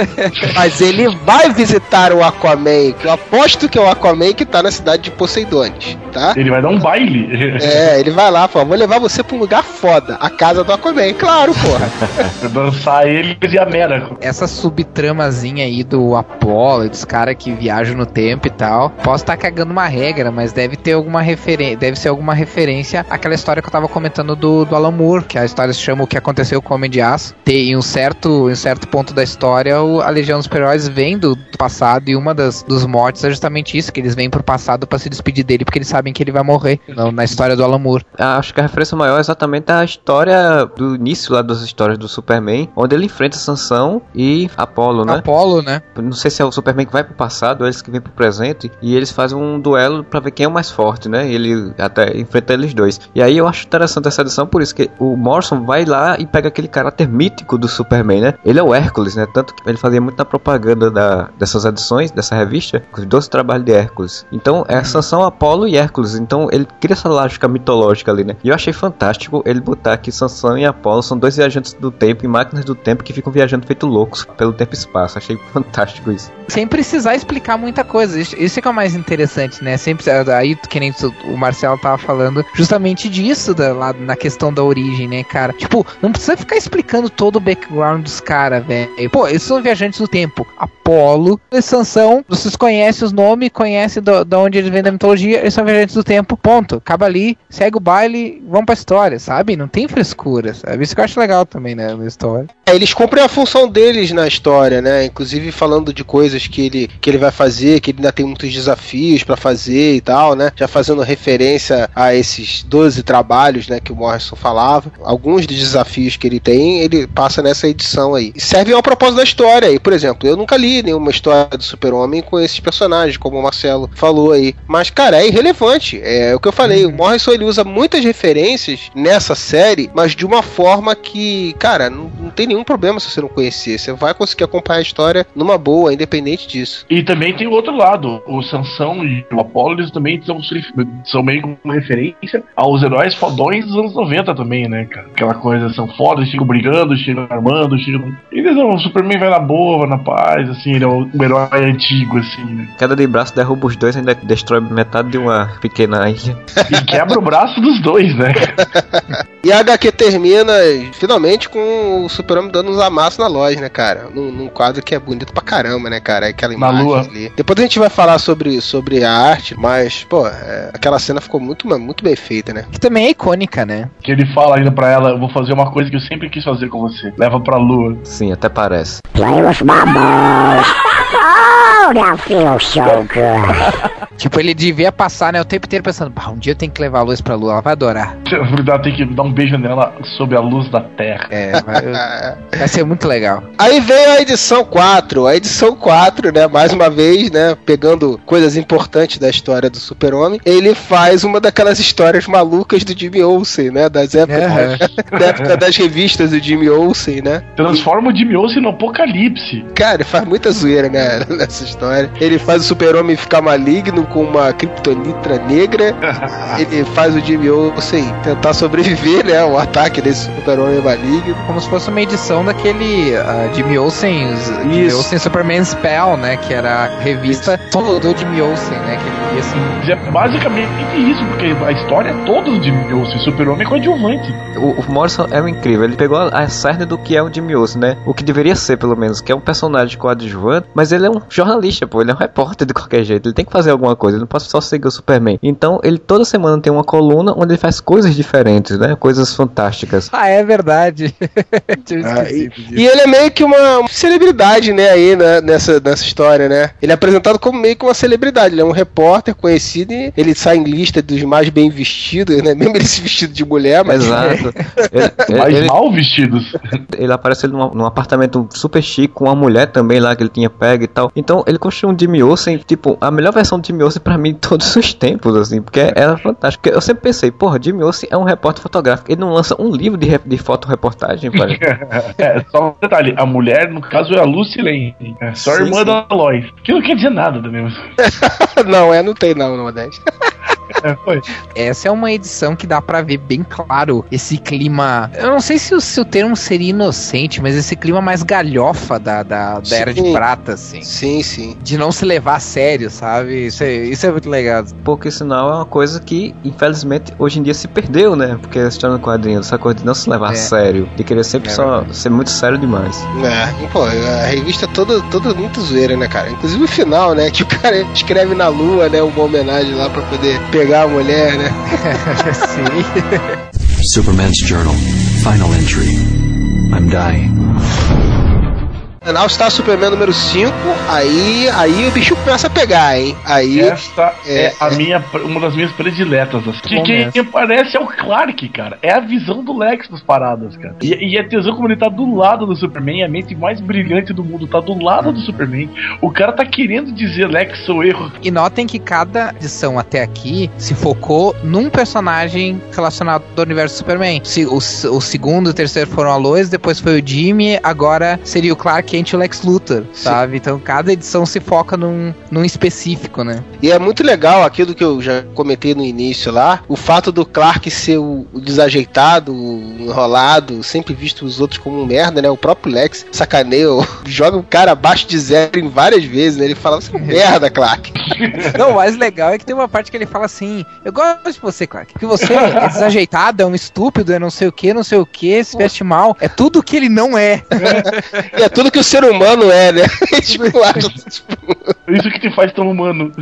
mas ele vai visitar o Aquaman, que eu aposto que é o Aquaman que tá na cidade de Poseidones, tá? Ele vai dar um baile. É, ele vai lá, pô, vou levar você pra um lugar foda, a casa do Aquaman, claro, porra. Dançar ele e a Mera essa subtramazinha aí do Apollo, dos caras que viajam no tempo e tal. Posso estar tá cagando uma regra, mas deve ter alguma referência, deve ser alguma referência àquela história que eu tava comentando do, do Alan Moore, que a história se chama O que aconteceu com o Homem de Aço. Tem em um certo, em um certo ponto da história, o, a Legião dos Super-Heróis vem do, do, passado e uma das dos mortes é justamente isso, que eles vêm pro passado para se despedir dele porque eles sabem que ele vai morrer não, na história do Alan Moore. Ah, acho que a referência maior é exatamente a história do início lá das histórias do Superman, onde ele enfrenta Sansão e Apolo, né? Apolo, né? Não sei se é o Superman que vai pro passado ou eles que vêm pro presente e eles fazem um duelo para ver quem é o mais forte, né? E ele até enfrenta eles dois. E aí eu acho interessante essa edição por isso que o Morrison vai lá e pega aquele caráter mítico do Superman, né? Ele é o Hércules, né? Tanto que ele fazia muito na propaganda da, dessas edições, dessa revista, os dois trabalhos de Hércules. Então é Sansão, Apolo e Hércules. Então ele cria essa lógica mitológica ali, né? E eu achei fantástico ele botar que Sansão e Apolo são dois viajantes do tempo e máquinas do tempo que ficam viajando feito loucos pelo tempo e espaço. Achei fantástico isso. Sem precisar explicar muita coisa. Isso é que é o mais interessante, né? Sempre aí, que nem o Marcelo tava falando, justamente disso da, lá na questão da origem, né, cara? Tipo, não precisa ficar explicando todo o background dos caras, velho. Pô, eles são viajantes do tempo. Apolo, eles Sansão, vocês conhecem os nomes, conhecem de onde eles vêm da mitologia, eles são viajantes do tempo. Ponto. Acaba ali, segue o baile, vão pra história, sabe? Não tem frescura, sabe? Isso que eu acho legal também, né, na história. É, eles cumprem a função deles na história, né? Inclusive falando de coisas que ele, que ele vai fazer, que ele ainda tem muitos desafios para fazer e tal, né? Já fazendo referência a esses 12 trabalhos, né, que o Morrison falava. Alguns dos desafios que ele tem, ele passa nessa edição aí. Serve ao propósito da história aí. Por exemplo, eu nunca li nenhuma história do Super-Homem com esses personagens, como o Marcelo falou aí. Mas, cara, é irrelevante. É o que eu falei. Uhum. O Morrison ele usa muitas referências nessa série, mas de uma forma que, cara, não, não tem nenhum problema se você não conhecer. Você vai conseguir acompanhar a história numa boa, independente disso. E também tem o outro lado. O Sansão e o Apollo eles também são, são meio uma referência aos heróis fodões dos anos 90 também, né, cara? Aquela coisa, são fodas, chegam brigando, chegam armando, chegam. Eles não, o Superman vai na boa, na paz, assim, ele é um herói antigo, assim, né? Cada de braço derruba os dois, ainda destrói metade de uma pequena ilha. E quebra o braço dos dois, né? e a HQ termina finalmente com o Super-Homem dando uns amassos na loja, né, cara? Num, num, quadro que é bonito pra caramba, né, cara? Aquela imagem ali. Depois a gente vai falar sobre, sobre a arte, mas, pô, é, aquela cena ficou muito, muito bem feita, né? Que também é icônica, né? Que ele fala ainda pra ela: eu vou fazer uma coisa que eu sempre quis fazer com você. Leva pra lua. Sim, até parece. Oh, so good. Tipo, ele devia passar, né, o tempo inteiro pensando, "Bah, um dia eu tenho que levar a luz pra lua, ela vai adorar. Tem que dar um beijo nela sob a luz da terra. É, vai, vai ser muito legal. Aí veio a edição 4. A edição 4, né? Mais uma vez, né? Pegando coisas importantes da história do Super-Homem. Ele faz uma daquelas histórias malucas do Jimmy Olsen, né? Das épocas, da época das revistas do Jimmy Olsen, né? Transforma o Jimmy Olsen no apocalipse. Cara, ele faz muita zoeira, né? Nessa história. Ele faz o Super-Homem ficar maligno com uma kryptonitra negra. ele faz o Jimmy Olsen tentar sobreviver, né? Ao ataque desse Super-Homem maligno. Como se fosse uma edição daquele uh, Jimmy Olsen, Jimmy. Olsen Superman Spell, né? Que era a revista do, do Jimmy Olsen, né? Que ele ia assim. Mas É basicamente isso, porque a história é toda do Jimmy Olsen. Super-Homem é coadjuvante. O, o Morrison é um incrível, ele pegou a, a cerne do que é o Jimmy Olsen, né? O que deveria ser, pelo menos, que é um personagem coadjuvante, mas ele é um jornalista, pô, ele é um repórter de qualquer jeito, ele tem que fazer alguma coisa, ele não pode só seguir o Superman. Então, ele toda semana tem uma coluna onde ele faz coisas diferentes, né? Coisas fantásticas. Ah, é verdade. Tinha Ah, e, e ele é meio que uma celebridade, né, aí né, nessa, nessa história, né? Ele é apresentado como meio que uma celebridade. Ele é um repórter conhecido e ele sai em lista dos mais bem vestidos, né? Mesmo ele se vestido de mulher, mas. Exato. Ele, ele- Mais ele- mal vestidos. ele aparece num, num apartamento super chique com uma mulher também lá que ele tinha pego e tal. Então ele construiu um Jimmy Olsen, tipo, a melhor versão de Jimmy Olsen pra mim de todos os tempos, assim, porque era fantástico. Porque eu sempre pensei, porra, Jimmy Olsen é um repórter fotográfico. Ele não lança um livro de, de fotoreportagem, pai. É, só um detalhe. A mulher, no caso, é a Lucy Lane. É só a Sim, irmã sim. da Lois. Que não quer dizer nada mesmo. não, é, não tem não, no Modeste. É, foi. Essa é uma edição que dá pra ver bem claro esse clima. Eu não sei se o, se o termo seria inocente, mas esse clima mais galhofa da, da, da Era de. Prata, assim. Sim, sim. De não se levar a sério, sabe? Isso é, isso é muito legal. Porque senão é uma coisa que, infelizmente, hoje em dia se perdeu, né? Porque a história no quadrinho, essa coisa de não se levar É. a sério, de querer sempre É só ser muito sério demais. É, e, pô, a revista é toda, toda muito zoeira, né, cara? Inclusive o final, né? Que o cara escreve na lua, né? Uma homenagem lá pra poder pegar a mulher, né? Sim. Superman's Journal. Final entry. I'm dying. All Star Superman número 5, aí, aí o bicho começa a pegar, hein? Aí. Essa é, é, a é. minha, uma das minhas prediletas. Assim. Que bom quem mesmo. aparece é o Clark, cara. É a visão do Lex nas paradas, cara. E, e a tesão como ele tá do lado do Superman, a mente mais brilhante do mundo tá do lado do Superman. O cara tá querendo dizer Lex, sou erro. E notem que cada edição até aqui se focou num personagem relacionado ao universo Superman. Se- O, o segundo e o terceiro foram a Lois, depois foi o Jimmy, agora seria o Clark Kent e o Lex Luthor, sabe? Então cada edição se foca num, num específico, né? E é muito legal aquilo que eu já comentei no início lá, o fato do Clark ser o, o desajeitado, o enrolado, sempre visto os outros como um merda, né? O próprio Lex sacaneia, joga o cara abaixo de zero em várias vezes, né? Ele fala, você é um merda, Clark. Não, o mais legal é que tem uma parte que ele fala assim: Eu gosto de você, Clark. Porque você é desajeitado, é um estúpido, é não sei o que, não sei o que, se veste mal. É tudo que ele não é. E é tudo que o ser humano é, né? tipo, lá, tipo, Isso que te faz tão humano.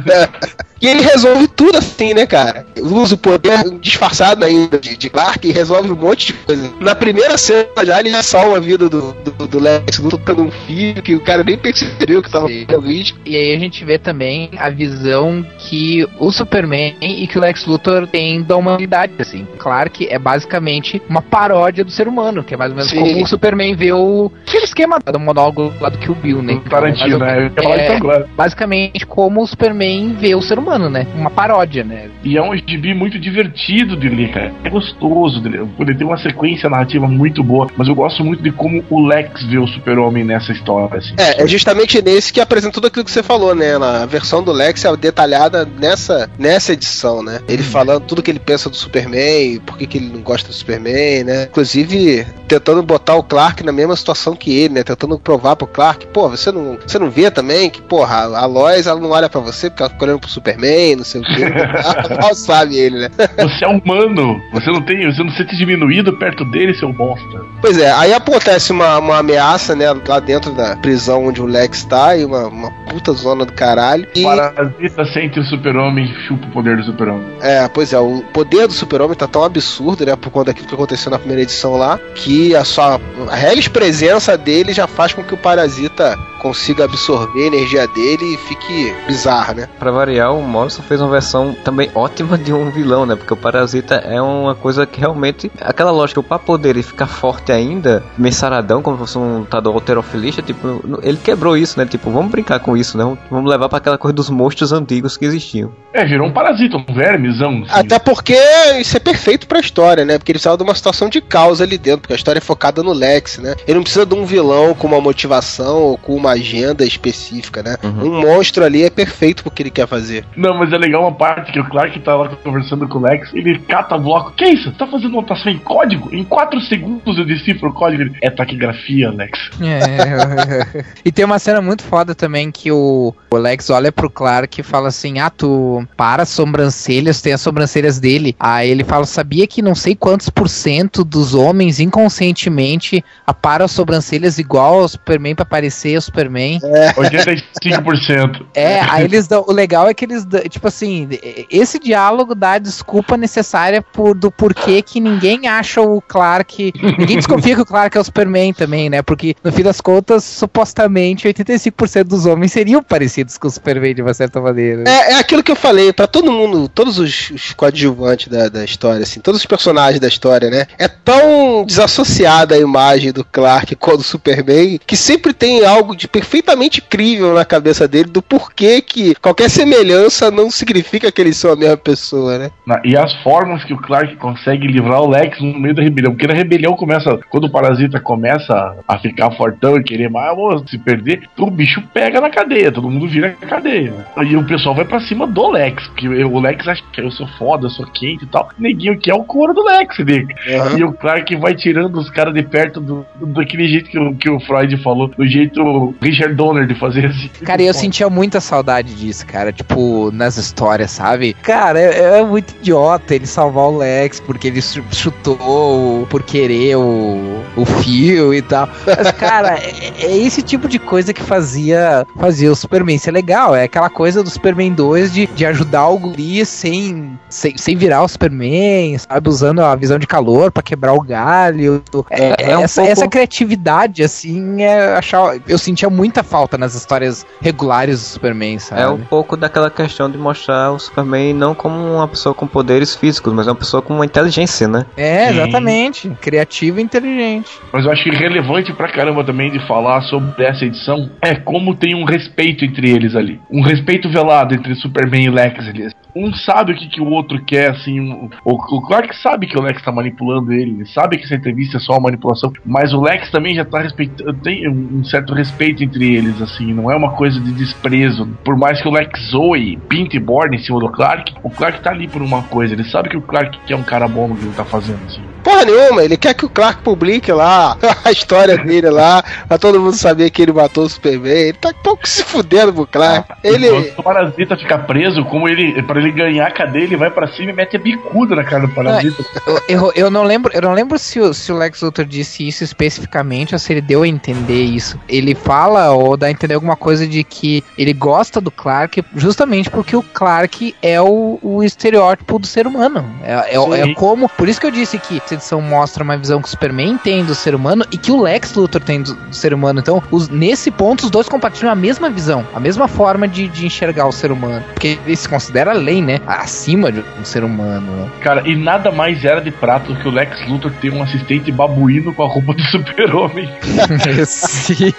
E ele resolve tudo assim, né, cara? Usa o poder disfarçado ainda de, de Clark e resolve um monte de coisa. Na primeira cena já ele já salva a vida do, do, do Lex Luthor tendo um filho que o cara nem percebeu que tava no risco. E aí a gente vê também a visão que o Superman e que o Lex Luthor têm da humanidade, assim. Clark é basicamente uma paródia do ser humano, que é mais ou menos Sim. como o Superman vê o aquele esquema do monólogo lá do Kill Bill, né? Tarantino, Mas, né? Ia falar é, agora. basicamente como o Superman vê o ser humano, né? Uma paródia, né? E é um gibi muito divertido de ler, cara. É gostoso de ler. Ele tem uma sequência narrativa muito boa, mas eu gosto muito de como o Lex vê o super-homem nessa história, assim. É, é justamente nesse que apresenta tudo aquilo que você falou, né? Na versão do Lex é detalhada nessa, nessa edição, né? Ele falando tudo que ele pensa do Superman, por que, que ele não gosta do Superman, né? Inclusive, tentando botar o Clark na mesma situação que ele, né? Tentando provar pro Clark, pô, você não, você não vê também que, porra, a a Lois, ela não olha pra você porque ela fica olhando pro Superman, não sei o quê. Mal sabe ele, né? Você é humano. Você não tem. Você não se sente diminuído perto dele, seu bosta. Pois é, aí acontece uma, uma ameaça, né, lá dentro da prisão onde o Lex tá, e uma, uma puta zona do caralho. E, Parasita sente o super-homem e chupa o poder do super-homem. é, pois é, o poder do super-homem tá tão absurdo, né, por conta daquilo que aconteceu na primeira edição lá, que a sua a reles presença dele já faz com que o parasita consiga absorver a energia dele e fique bizarra, né? Pra variar, o Morrison fez uma versão também ótima de um vilão, né? Porque o Parasita é uma coisa que realmente. Aquela lógica, pra poder ele ficar forte ainda, mensaradão, como se fosse um lutador alterofilista, tipo, ele quebrou isso, né? Tipo, vamos brincar com isso, né? Vamos levar para aquela coisa dos monstros antigos que existiam. É, virou um parasita, um vermezão. Assim. Até porque isso é perfeito pra história, né? Porque ele precisava de uma situação de causa ali dentro, porque a história é focada no Lex, né? Ele não precisa de um vilão com uma motivação ou com uma agenda específica, né? Uhum. Um monstro ali é perfeito pro que ele quer fazer. Não, mas é legal uma parte que o Clark tá lá conversando com o Lex, ele cata bloco. Que isso? Tá fazendo anotação em código? Em 4 segundos eu decifro o código. É taquigrafia, Lex. É. e tem uma cena muito foda também que o, o Lex olha pro Clark e fala assim: Ah, tu para as sobrancelhas, tem as sobrancelhas dele. Aí ele fala: Sabia que não sei quantos por cento dos homens inconscientemente aparam as sobrancelhas igual ao Superman pra parecer o Superman? É. 85%. É, aí eles dão. O legal é que eles dão. Tipo assim, esse diálogo dá a desculpa necessária por, do porquê que ninguém acha o Clark. Ninguém desconfia que o Clark é o Superman também, né? Porque no fim das contas, supostamente 85% dos homens seriam parecidos com o Superman de uma certa maneira. É, é aquilo que eu falei, para todo mundo, todos os, os coadjuvantes da, da história, assim, todos os personagens da história, né? É tão desassociada a imagem do Clark com do Superman que sempre tem algo de perfeitamente crível na cabeça dele do porquê que qualquer semelhança não significa que eles são a mesma pessoa, né? E as formas que o Clark consegue livrar o Lex no meio da rebelião, porque na rebelião começa, quando o parasita começa a ficar fortão e querer mais, se perder, o bicho pega na cadeia, todo mundo vira cadeia. E o pessoal vai para cima do Lex, porque o Lex acha que eu sou foda, eu sou quente e tal. Neguinho que é o couro do Lex, né? Uhum. E o Clark vai tirando os caras de perto do, daquele jeito que o, que o Freud falou, do jeito Richard Donner de fazer assim. Cara, eu sentia muita saudade disso, cara, tipo, nas histórias, sabe? Cara, é, é muito idiota ele salvar o Lex porque ele chutou por querer o, o fio e tal. Mas, cara, é, é esse tipo de coisa que fazia, fazia o Superman ser legal. É aquela coisa do Superman 2 de, de ajudar o guri sem, sem, sem virar o Superman, sabe? Usando a visão de calor para quebrar o galho. É, é, é um essa, pouco... essa criatividade, assim, é achar, eu sentia muita falta nas histórias regulares do Superman, sabe? É um pouco daquela questão de mostrar o Superman não como uma pessoa com poderes físicos, mas uma pessoa com uma inteligência, né? É, exatamente. Criativo e inteligente. Mas eu acho que relevante pra caramba também de falar sobre essa edição é como tem um respeito entre eles ali. Um respeito velado entre Superman e Lex ali um sabe o que, que o outro quer, assim. O, o Clark sabe que o Lex tá manipulando ele, ele sabe que essa entrevista é só uma manipulação, mas o Lex também já tá respeitando. Tem um certo respeito entre eles, assim, não é uma coisa de desprezo. Por mais que o Lex zoe, pinte e borne em cima do Clark, o Clark tá ali por uma coisa, ele sabe que o Clark é um cara bom no que ele tá fazendo, assim. Porra nenhuma, ele quer que o Clark publique lá a história dele lá, pra todo mundo saber que ele matou o Superman. Ele tá pouco se fudendo pro Clark. Ah, ele... o Parasita fica preso, como ele. para ele ganhar a cadeia, ele vai para cima e mete a bicuda na cara do Parasita. Eu, eu, eu, não lembro, eu não lembro se o, se o Lex Luthor disse isso especificamente ou se ele deu a entender isso. Ele fala ou dá a entender alguma coisa de que ele gosta do Clark justamente porque o Clark é o, o estereótipo do ser humano. É, é, é como. Por isso que eu disse que essa edição mostra uma visão que o Superman tem do ser humano e que o Lex Luthor tem do, do ser humano. Então, os, nesse ponto, os dois compartilham a mesma visão, a mesma forma de, de enxergar o ser humano. Porque ele se considera além, né? Acima de um ser humano. Né? Cara, e nada mais era de prato do que o Lex Luthor ter um assistente babuíno com a roupa do super-homem. Sim.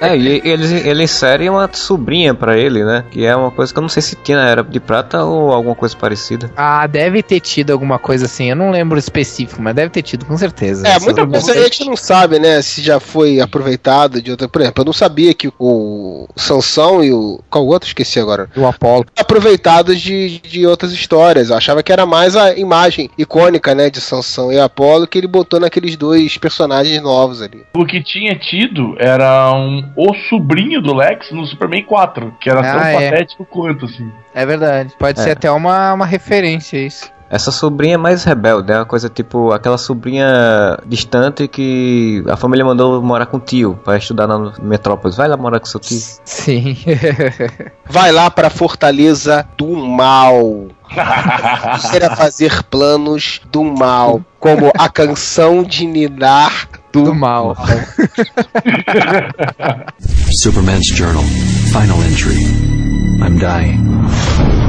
é, e eles, ele insere uma sobrinha para ele, né? Que é uma coisa que eu não sei se tinha era de prata ou alguma coisa parecida. Ah, deve ter tido alguma coisa assim. Eu não lembro específico, mas deve ter tido, com certeza. É, muita coisa a gente não sabe, né? Se já foi aproveitado de outra. Por exemplo, eu não sabia que o Sansão e o. Qual outro? Esqueci agora. O Apolo. Aproveitados de, de outras histórias. Eu achava que era mais a imagem icônica, né? De Sansão e Apolo que ele botou naqueles dois personagens novos ali. O que tinha tido era um, o sobrinho do Lex no Superman 4, que era ah, tão é. patético quanto, assim. É verdade. Pode é. ser até uma, uma referência isso. Essa sobrinha é mais rebelde, é uma coisa tipo aquela sobrinha distante que a família mandou morar com o tio para estudar na metrópole. Vai lá morar com seu tio. Sim. Vai lá para Fortaleza do Mal. Queira fazer planos do mal, como a canção de Ninar do mal. Superman's Journal. Final entry. I'm dying.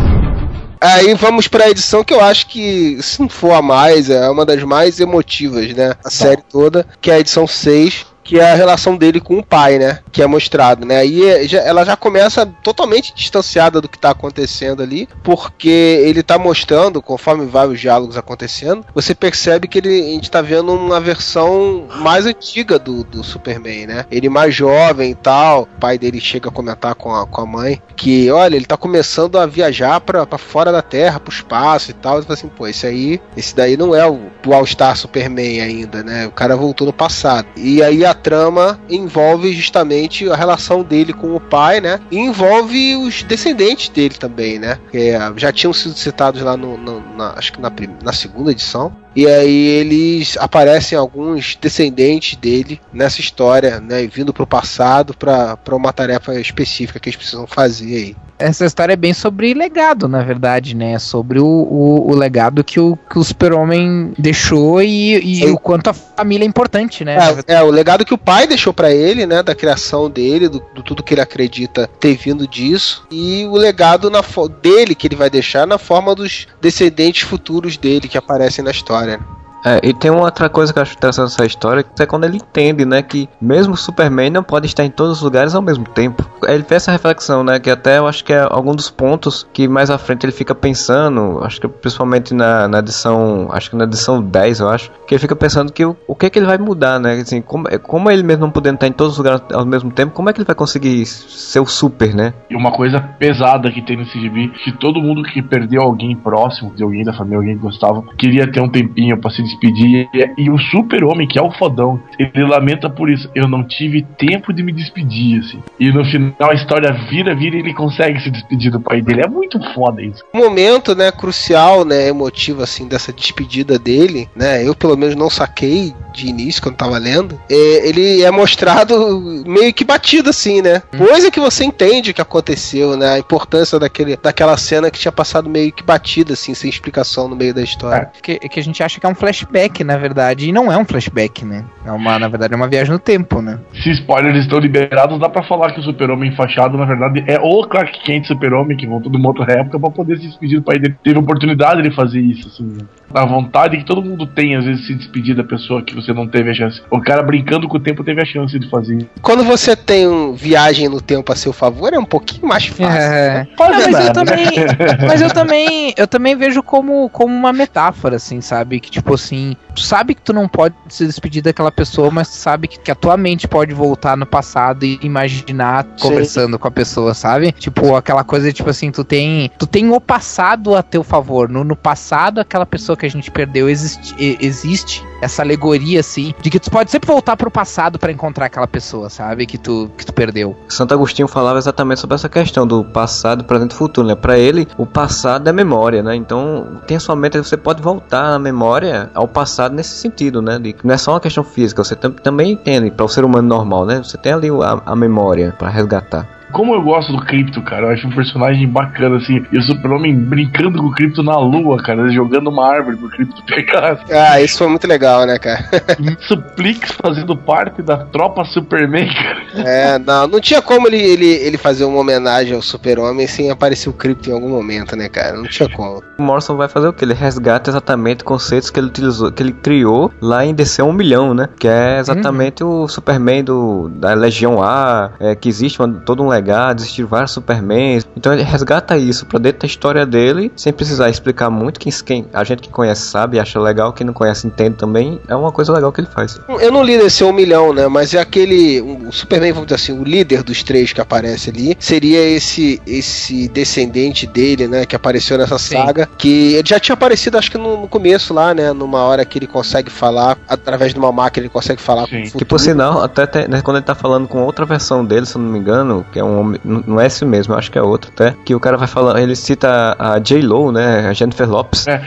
Aí vamos pra edição que eu acho que, se não for a mais, é uma das mais emotivas, né? A série toda, que é a edição 6, que é a relação dele com o pai, né? Que é mostrado, né? E ela já começa totalmente distanciada do que tá acontecendo ali, porque ele tá mostrando, conforme vai os diálogos acontecendo, você percebe que ele, a gente tá vendo uma versão mais antiga do, do Superman, né? Ele mais jovem e tal, o pai dele chega a comentar com a, com a mãe que, olha, ele tá começando a viajar pra, fora da Terra, pro espaço e tal. E assim, pô, esse aí, esse daí não é o, o All-Star Superman ainda, né? O cara voltou no passado. E aí a trama envolve justamente a relação dele com o pai, né? E envolve os descendentes dele também, né? Que já tinham sido citados lá no, no na, acho que na, na segunda edição. E aí eles aparecem alguns descendentes dele nessa história, né? Vindo pro passado para uma tarefa específica que eles precisam fazer aí. Essa história é bem sobre legado, na verdade, né? Sobre o, o, o legado que o, que o super-homem deixou e, e o quanto a família é importante, né? É, é, o legado que o pai deixou para ele, né? Da criação dele, do, do, tudo que ele acredita ter vindo disso. E o legado na, dele que ele vai deixar na forma dos descendentes futuros dele que aparecem na história. É, e tem uma outra coisa que eu acho interessante nessa história, que é quando ele entende, né, que mesmo o Superman não pode estar em todos os lugares ao mesmo tempo. Ele fez essa reflexão, né, que até eu acho que é algum dos pontos que mais à frente ele fica pensando, acho que principalmente na, na edição, acho que na edição 10, eu acho, que ele fica pensando que o, o que é que ele vai mudar, né, assim, como, é, como ele mesmo não podendo estar em todos os lugares ao mesmo tempo, como é que ele vai conseguir ser o super, né? E uma coisa pesada que tem nesse gibi, que todo mundo que perdeu alguém próximo, de alguém da família, alguém que gostava, queria ter um tempinho para se despedir. E, o super-homem, que é o fodão, ele lamenta por isso. Eu não tive tempo de me despedir, assim. E no final a história vira, vira e ele consegue se despedir do pai dele. É muito foda isso. Um momento, né, crucial, né, emotivo, assim, dessa despedida dele, né, eu pelo menos não saquei de início quando tava lendo. É, ele é mostrado meio que batido, assim, né. Hum. Coisa que você entende que aconteceu, né, a importância daquele, daquela cena que tinha passado meio que batida, assim, sem explicação no meio da história. É, que, que a gente acha que é um flash flashback, na verdade. E não é um flashback, né? É uma, na verdade, é uma viagem no tempo, né? Se spoilers estão liberados, dá pra falar que o super-homem fachado, na verdade, é o Clark Kent super-homem que voltou de uma outra época pra poder se despedir do pai dele. Teve oportunidade de fazer isso, assim. Né? A vontade que todo mundo tem, às vezes, de se despedir da pessoa que você não teve a chance. O cara brincando com o tempo teve a chance de fazer. Quando você tem um viagem no tempo a seu favor, é um pouquinho mais fácil. É. Né? Não, mas, eu também, mas eu também, eu também vejo como, como uma metáfora, assim, sabe? Que tipo assim, tu sabe que tu não pode se despedir daquela pessoa, mas tu sabe que, que a tua mente pode voltar no passado e imaginar Sim. conversando com a pessoa, sabe? Tipo, aquela coisa, tipo assim, tu tem, tu tem o passado a teu favor. No, no passado, aquela pessoa que a gente perdeu existe, existe essa alegoria, assim, de que tu pode sempre voltar pro passado para encontrar aquela pessoa, sabe? Que tu, que tu perdeu. Santo Agostinho falava exatamente sobre essa questão do passado, presente e futuro, né? Pra ele, o passado é memória, né? Então, tem a sua mente, você pode voltar na memória ao passado nesse sentido, né? De, não é só uma questão física, você também entende, para o ser humano normal, né? Você tem ali a, a memória para resgatar. Como eu gosto do Crypto, cara. Eu acho um personagem bacana, assim. E o Super-Homem brincando com o Crypto na lua, cara. Jogando uma árvore pro Crypto pegar. Ah, isso foi muito legal, né, cara? Suplix fazendo parte da tropa Superman, cara. É, não, não tinha como ele, ele, ele fazer uma homenagem ao Super-Homem sem aparecer o Crypto em algum momento, né, cara? Não tinha como. O Morrison vai fazer o que? Ele resgata exatamente conceitos que ele utilizou, que ele criou lá em DC 1 milhão, né? Que é exatamente uhum. o Superman do, da Legião A, é, que existe uma, todo um legado legado, existir vários Supermans. Então ele resgata isso pra dentro da história dele, sem precisar explicar muito. Quem, quem a gente que conhece sabe, acha legal, quem não conhece entende também. É uma coisa legal que ele faz. Eu não li desse um milhão, né? Mas é aquele. O Superman, vamos dizer assim, o líder dos três que aparece ali, seria esse esse descendente dele, né? Que apareceu nessa Sim. saga. Que ele já tinha aparecido, acho que no, no, começo lá, né? Numa hora que ele consegue falar, através de uma máquina, ele consegue falar Sim. com o Que por sinal, até né, quando ele tá falando com outra versão dele, se eu não me engano, que é um um, não é esse mesmo, acho que é outro até, que o cara vai falando, ele cita a J-Lo, né, a Jennifer Lopes. É.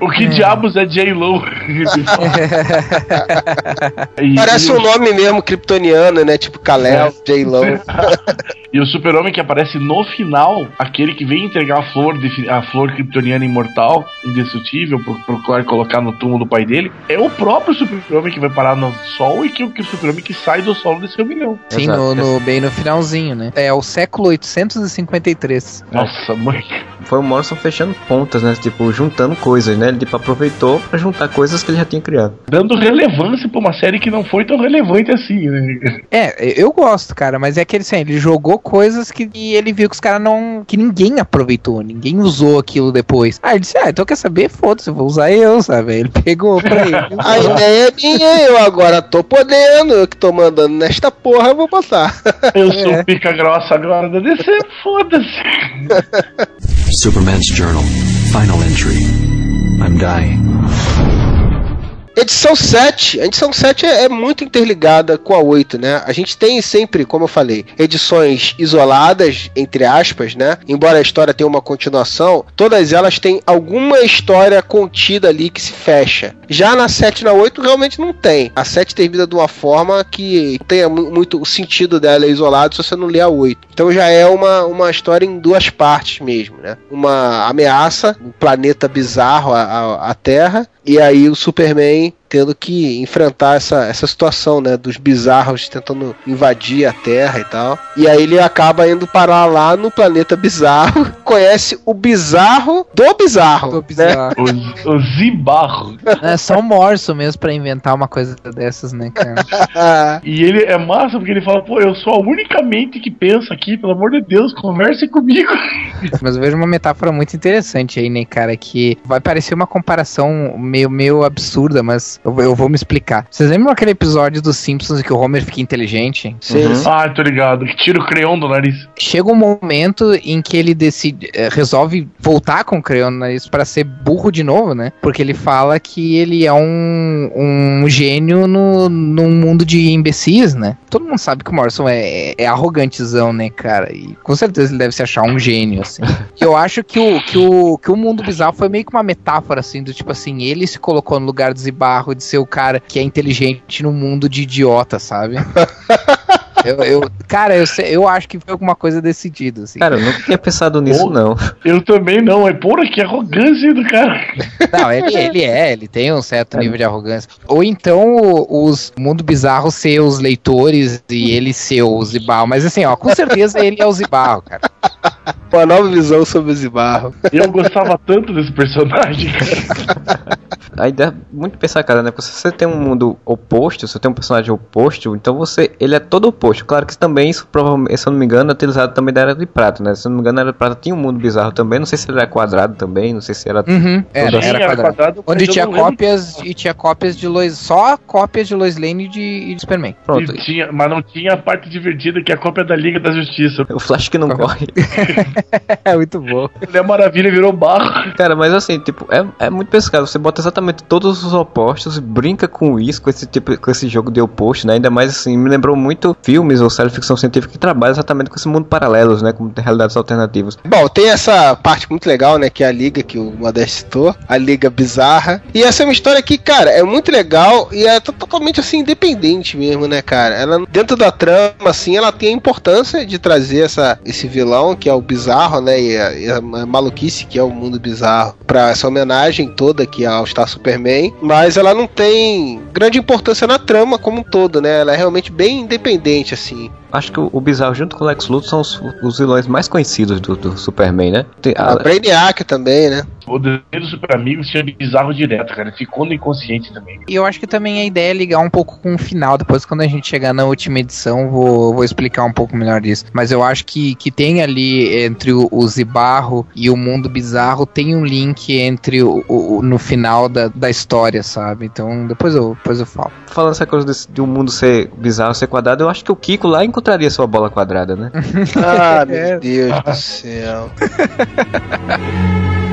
O que é. diabos é J-Lo? Parece um nome mesmo kryptoniano, né, tipo Kal-El, é. J-Lo. E o super-homem que aparece no final, aquele que vem entregar a flor, a flor kryptoniana imortal, indestrutível, pro, pro Clark colocar no túmulo do pai dele, é o próprio super-homem que vai parar no sol e que, que o super-homem que sai do solo desse milhão. Sim, no, no, bem no finalzinho, né? É o século 853. Nossa, mãe. Foi o Morrison fechando pontas, né? Tipo, juntando coisas, né? Ele tipo, aproveitou pra juntar coisas que ele já tinha criado. Dando relevância pra uma série que não foi tão relevante assim, né? É, eu gosto, cara, mas é aquele assim, ele jogou coisas que ele viu que os caras não. que ninguém aproveitou, ninguém usou aquilo depois. Ah, ele disse, ah, então quer saber? Foda-se, vou usar eu, sabe? Ele pegou pra ele. A ideia é minha, eu agora tô podendo, eu que tô mandando nesta porra, eu vou botar. Eu sou é. pica grossa agora da DC, foda-se. Superman's Journal. Final entry. I'm dying. Edição 7. A edição 7 é, é, muito interligada com a 8, né? A gente tem sempre, como eu falei, edições isoladas, entre aspas, né? Embora a história tenha uma continuação, todas elas têm alguma história contida ali que se fecha. Já na 7 e na 8 realmente não tem. A 7 termina de uma forma que tenha muito o sentido dela é isolado se você não ler a 8. Então já é uma, uma história em duas partes mesmo, né? Uma ameaça, um planeta bizarro, a, a Terra, e aí o Superman tendo que enfrentar essa, essa situação, né? Dos bizarros tentando invadir a Terra e tal. E aí ele acaba indo parar lá no planeta bizarro, conhece o bizarro do bizarro. Do né? bizarro. Né? O, o Zibarro. É só um morso mesmo para inventar uma coisa dessas, né, cara? e ele é massa porque ele fala, pô, eu sou a única mente que pensa aqui, pelo amor de Deus, converse comigo. Mas eu vejo uma metáfora muito interessante aí, né, cara? Que vai parecer uma comparação meio, meio absurda, mas eu, eu, vou me explicar. Vocês lembram aquele episódio dos Simpsons em que o Homer fica inteligente? Sim. Uhum. Ah, tô ligado. Que tira o creão do nariz. Chega um momento em que ele decide, eh, resolve voltar com o creão no nariz para ser burro de novo, né? Porque ele fala que ele é um, um gênio no, num mundo de imbecis, né? Todo mundo sabe que o Morrison é, é arrogantezão, né, cara? E com certeza ele deve se achar um gênio, assim. eu acho que o, que, o, que o mundo bizarro foi meio que uma metáfora, assim, do tipo assim, ele se colocou no lugar do Zibarro de ser o cara que é inteligente no mundo de idiota, sabe? Eu, eu, cara, eu, eu acho que foi alguma coisa decidida, assim. Cara, eu nunca tinha pensado nisso, Pô, não. Eu também não. É porra, que arrogância do cara. Não, ele, ele é, ele tem um certo é. nível de arrogância. Ou então os Mundo Bizarro ser os leitores e ele ser o Zibarro. Mas assim, ó, com certeza ele é o Zibarro, cara. Uma nova visão sobre o Zibarro. Eu gostava tanto desse personagem, cara. A ideia é muito pensar, cara, né? Porque se você tem um mundo oposto, se você tem um personagem oposto, então você. Ele é todo oposto. Claro que também, isso provavelmente, se eu não me engano, é utilizado também da Era de Prata, né? Se eu não me engano, a Era de Prata tinha um mundo bizarro também. Não sei se ele era quadrado também, não sei se era. Uhum, era, era, era, quadrado. quadrado Onde tinha cópias e tinha cópias de Lois. Só cópias de Lois Lane e de, e de Superman. Pronto. E tinha, mas não tinha a parte divertida que é a cópia da Liga da Justiça. O Flash que não corre. é muito bom. Ele é maravilha, virou barro. Cara, mas assim, tipo, é, é muito pescado. Você bota exatamente todos os opostos, brinca com isso, com esse tipo, com esse jogo de oposto, né? Ainda mais assim, me lembrou muito filmes ou séries de ficção científica que trabalham exatamente com esse mundo paralelos, né? Com realidades alternativas. Bom, tem essa parte muito legal, né? Que é a liga que o Modeste citou, a liga bizarra. E essa é uma história que, cara, é muito legal e é totalmente assim, independente mesmo, né, cara? Ela, dentro da trama, assim, ela tem a importância de trazer essa, esse vilão, que é o bizarro, né? E a, e a maluquice, que é o mundo bizarro, pra essa homenagem toda aqui ao Star Superman mas ela não tem grande importância na trama como um todo, né? Ela é realmente bem independente, assim acho que o, Bizarro junto com o Lex Luthor são os, os vilões mais conhecidos do, do Superman, né? Tem, a... a Brainiac também, né? O desenho do Super Amigos tinha Bizarro direto, cara. Ficou no inconsciente também. E eu acho que também a ideia é ligar um pouco com o final. Depois, quando a gente chegar na última edição, vou, vou explicar um pouco melhor disso. Mas eu acho que, que tem ali entre o, o Zibarro e o Mundo Bizarro, tem um link entre o, o no final da, da história, sabe? Então, depois eu, depois eu falo. Falando essa coisa desse, de um mundo ser bizarro, ser quadrado, eu acho que o Kiko lá em encontraria sua bola quadrada, né? ah, meu Deus do céu.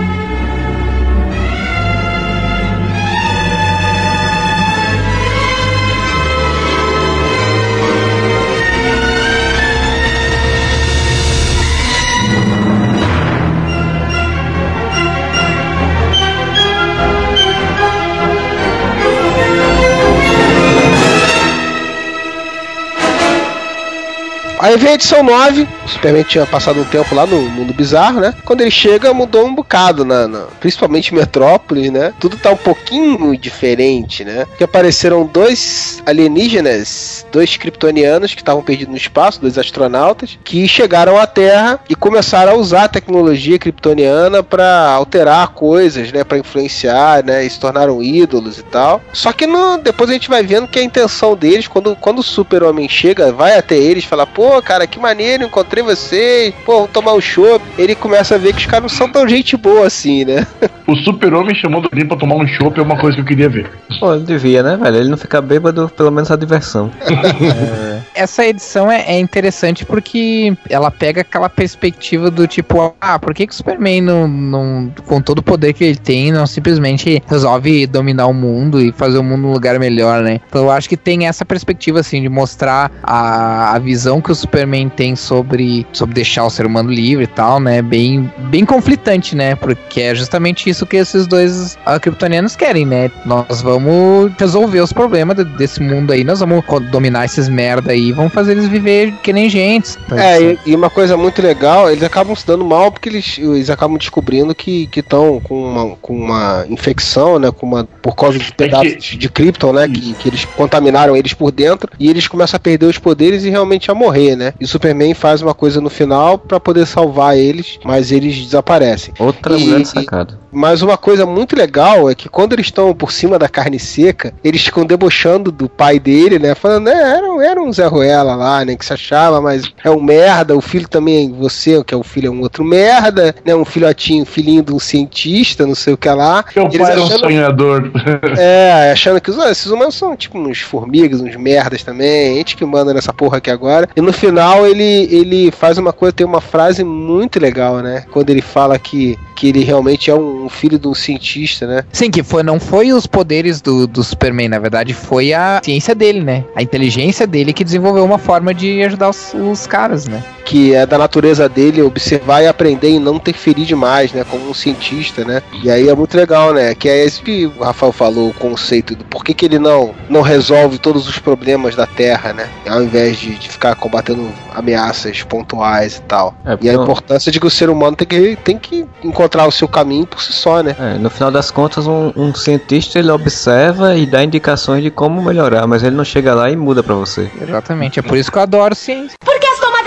Aí vem a edição 9, o Superman tinha passado um tempo lá no mundo bizarro, né? Quando ele chega, mudou um bocado, na, na- principalmente Metrópolis, né? Tudo tá um pouquinho diferente, né? Que apareceram dois alienígenas, dois kryptonianos que estavam perdidos no espaço, dois astronautas, que chegaram à Terra e começaram a usar a tecnologia kryptoniana para alterar coisas, né? Para influenciar, né? E se tornaram ídolos e tal. Só que no- depois a gente vai vendo que a intenção deles, quando, quando o super-homem chega, vai até eles fala, pô, cara, que maneiro, encontrei vocês, pô, vamos tomar um chopp. Ele começa a ver que os caras não são tão gente boa assim, né? O super-homem chamou do Olimpo pra tomar um chopp é uma coisa que eu queria ver. Pô, ele devia, né, velho? Ele não fica bêbado, pelo menos a diversão. Essa edição é, é interessante porque ela pega aquela perspectiva do tipo, ah, por que, que o Superman não, não, com todo o poder que ele tem, não simplesmente resolve dominar o mundo e fazer o mundo um lugar melhor, né? Então eu acho que tem essa perspectiva, assim, de mostrar a, a visão que o Superman tem sobre, sobre deixar o ser humano livre e tal, né? Bem, bem conflitante, né? Porque é justamente isso que esses dois uh, kryptonianos querem, né? Nós vamos resolver os problemas de- desse mundo aí, nós vamos dominar esses merda aí, vamos fazer eles viver que nem gente. É, e, e uma coisa muito legal, eles acabam se dando mal porque eles, eles acabam descobrindo que estão com uma, com uma infecção, né? Com uma, por causa de pedaços de Krypton, né? Que, que eles contaminaram eles por dentro e eles começam a perder os poderes e realmente a morrer, né? E o Superman faz uma coisa no final pra poder salvar eles, mas eles desaparecem. Outra E- grande e- sacada. Mas uma coisa muito legal é que quando eles estão por cima da carne seca, eles ficam debochando do pai dele, né? Falando, né, era, um- era um Zé Ruela lá, né? Que se achava, mas é um merda. O filho também, você, que é o filho, é um outro merda, né? Um filhotinho, filhinho de um cientista, não sei o que lá. Meu pai era um achando- sonhador. é, achando que os, ah, esses humanos são tipo uns formigas, uns merdas também, a gente que manda nessa porra aqui agora. E no final ele, ele faz uma coisa, tem uma frase muito legal, né? Quando ele fala que, que ele realmente é um filho de um cientista, né? Sim, que foi, não foi os poderes do, do Superman, na verdade, foi a ciência dele, né? A inteligência dele que desenvolveu uma forma de ajudar os, os caras, né? Que é da natureza dele observar e aprender e não interferir demais, né? Como um cientista, né? E aí é muito legal, né? Que é esse que o Rafael falou, o conceito do por que, que ele não, não resolve todos os problemas da Terra, né? Ao invés de, de ficar combatendo ameaças pontuais e tal. É, E a importância de que o ser humano tem que, tem que encontrar o seu caminho por si só, né? É, no final das contas, um, um cientista ele observa e dá indicações de como melhorar, mas ele não chega lá e muda pra você. Exatamente, é por isso que eu adoro ciência. Porque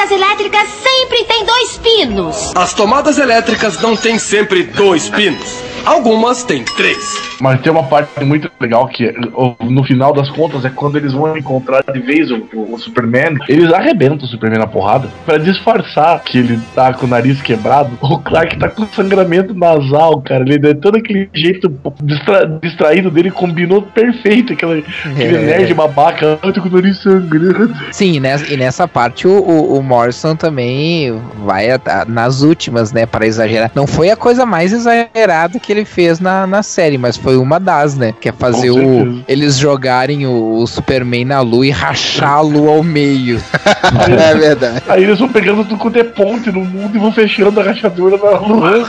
tomadas elétricas sempre têm dois pinos. As tomadas elétricas não têm sempre dois pinos. Algumas têm três. Mas tem uma parte muito legal que no final das contas é quando eles vão encontrar de vez o, o- o Superman, eles arrebentam o Superman na porrada Pra disfarçar que ele tá com o nariz quebrado. O Clark tá com sangramento nasal, cara. Ele é todo aquele jeito distra- distraído dele combinou perfeito aquele, aquele É. nerd babaca. Eu tô com o nariz sangrando. Sim, e nessa, e nessa parte o, o, o Morrison também vai a- a- nas últimas, né, para exagerar. Não foi a coisa mais exagerada que ele fez na, na série, mas foi uma das, né, que é fazer Com o, eles jogarem o, o Superman na lua e rachá-lo ao meio. é verdade. Aí eles vão pegando tudo quanto é ponte no mundo e vão fechando a rachadura na lua.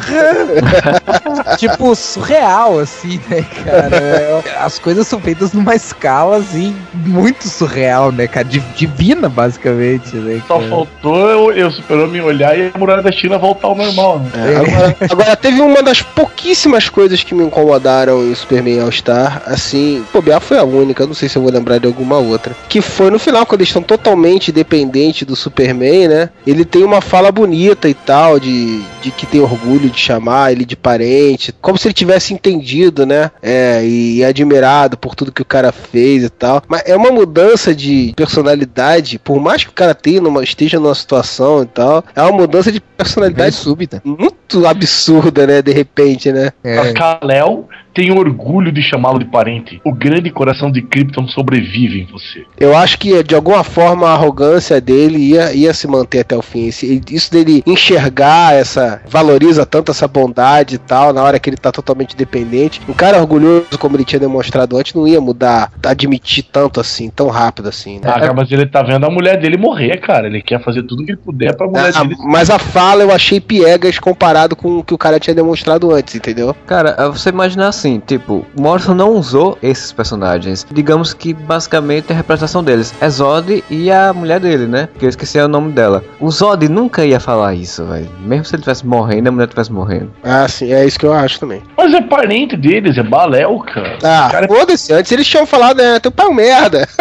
tipo, surreal, assim, né, cara? É, As coisas são feitas numa escala, assim, muito surreal, né, cara? Di- Divina, basicamente, né? Só cara? faltou eu, eu super-homem olhar e a muralha da China voltar ao normal, né? É, agora, agora, teve uma das pouquíssimas coisas que me incomodaram em Superman All Star, assim, bobear foi a única, não sei se eu vou lembrar de alguma outra. Que foi no final, quando eles estão totalmente dependentes do Superman, né? Ele tem uma fala bonita e tal, de, de que tem orgulho de chamar ele de parente, como se ele tivesse entendido, né? É, e admirado por tudo que o cara fez e tal. Mas é uma mudança de personalidade, por mais que o cara tenha numa, esteja numa situação e tal, é uma mudança de personalidade súbita. muito absurda, né? De repente, né? A Kal-El tem orgulho de chamá-lo de parente. O grande coração de Krypton sobrevive em você. Eu acho que de alguma forma a arrogância dele ia, ia se manter até o fim. Esse- Isso dele enxergar essa. valoriza tanto essa bondade e tal, na hora que ele tá totalmente dependente. Um cara orgulhoso, como ele tinha demonstrado antes, não ia mudar, admitir tanto assim, tão rápido assim, né? Ah, cara, mas ele tá vendo a mulher dele morrer, cara. Ele quer fazer tudo que ele puder pra mulher Ah, dele. mas a fala eu achei piegas comparado com o que o cara tinha demonstrado antes, entendeu? Cara, você imaginar assim, tipo, Morrison não usou esses personagens. Digamos que basicamente a representação deles é Zod e a mulher dele, né? Que eu esqueci o nome dela. O Zod nunca ia falar isso, velho. Mesmo se ele tivesse morrendo, a mulher tivesse morrendo. Ah, sim, é isso que eu acho também. Mas é parente deles, é Baléu, cara. Ah, Cara, foda-se, antes eles tinham falado, né? Teu pai é um merda.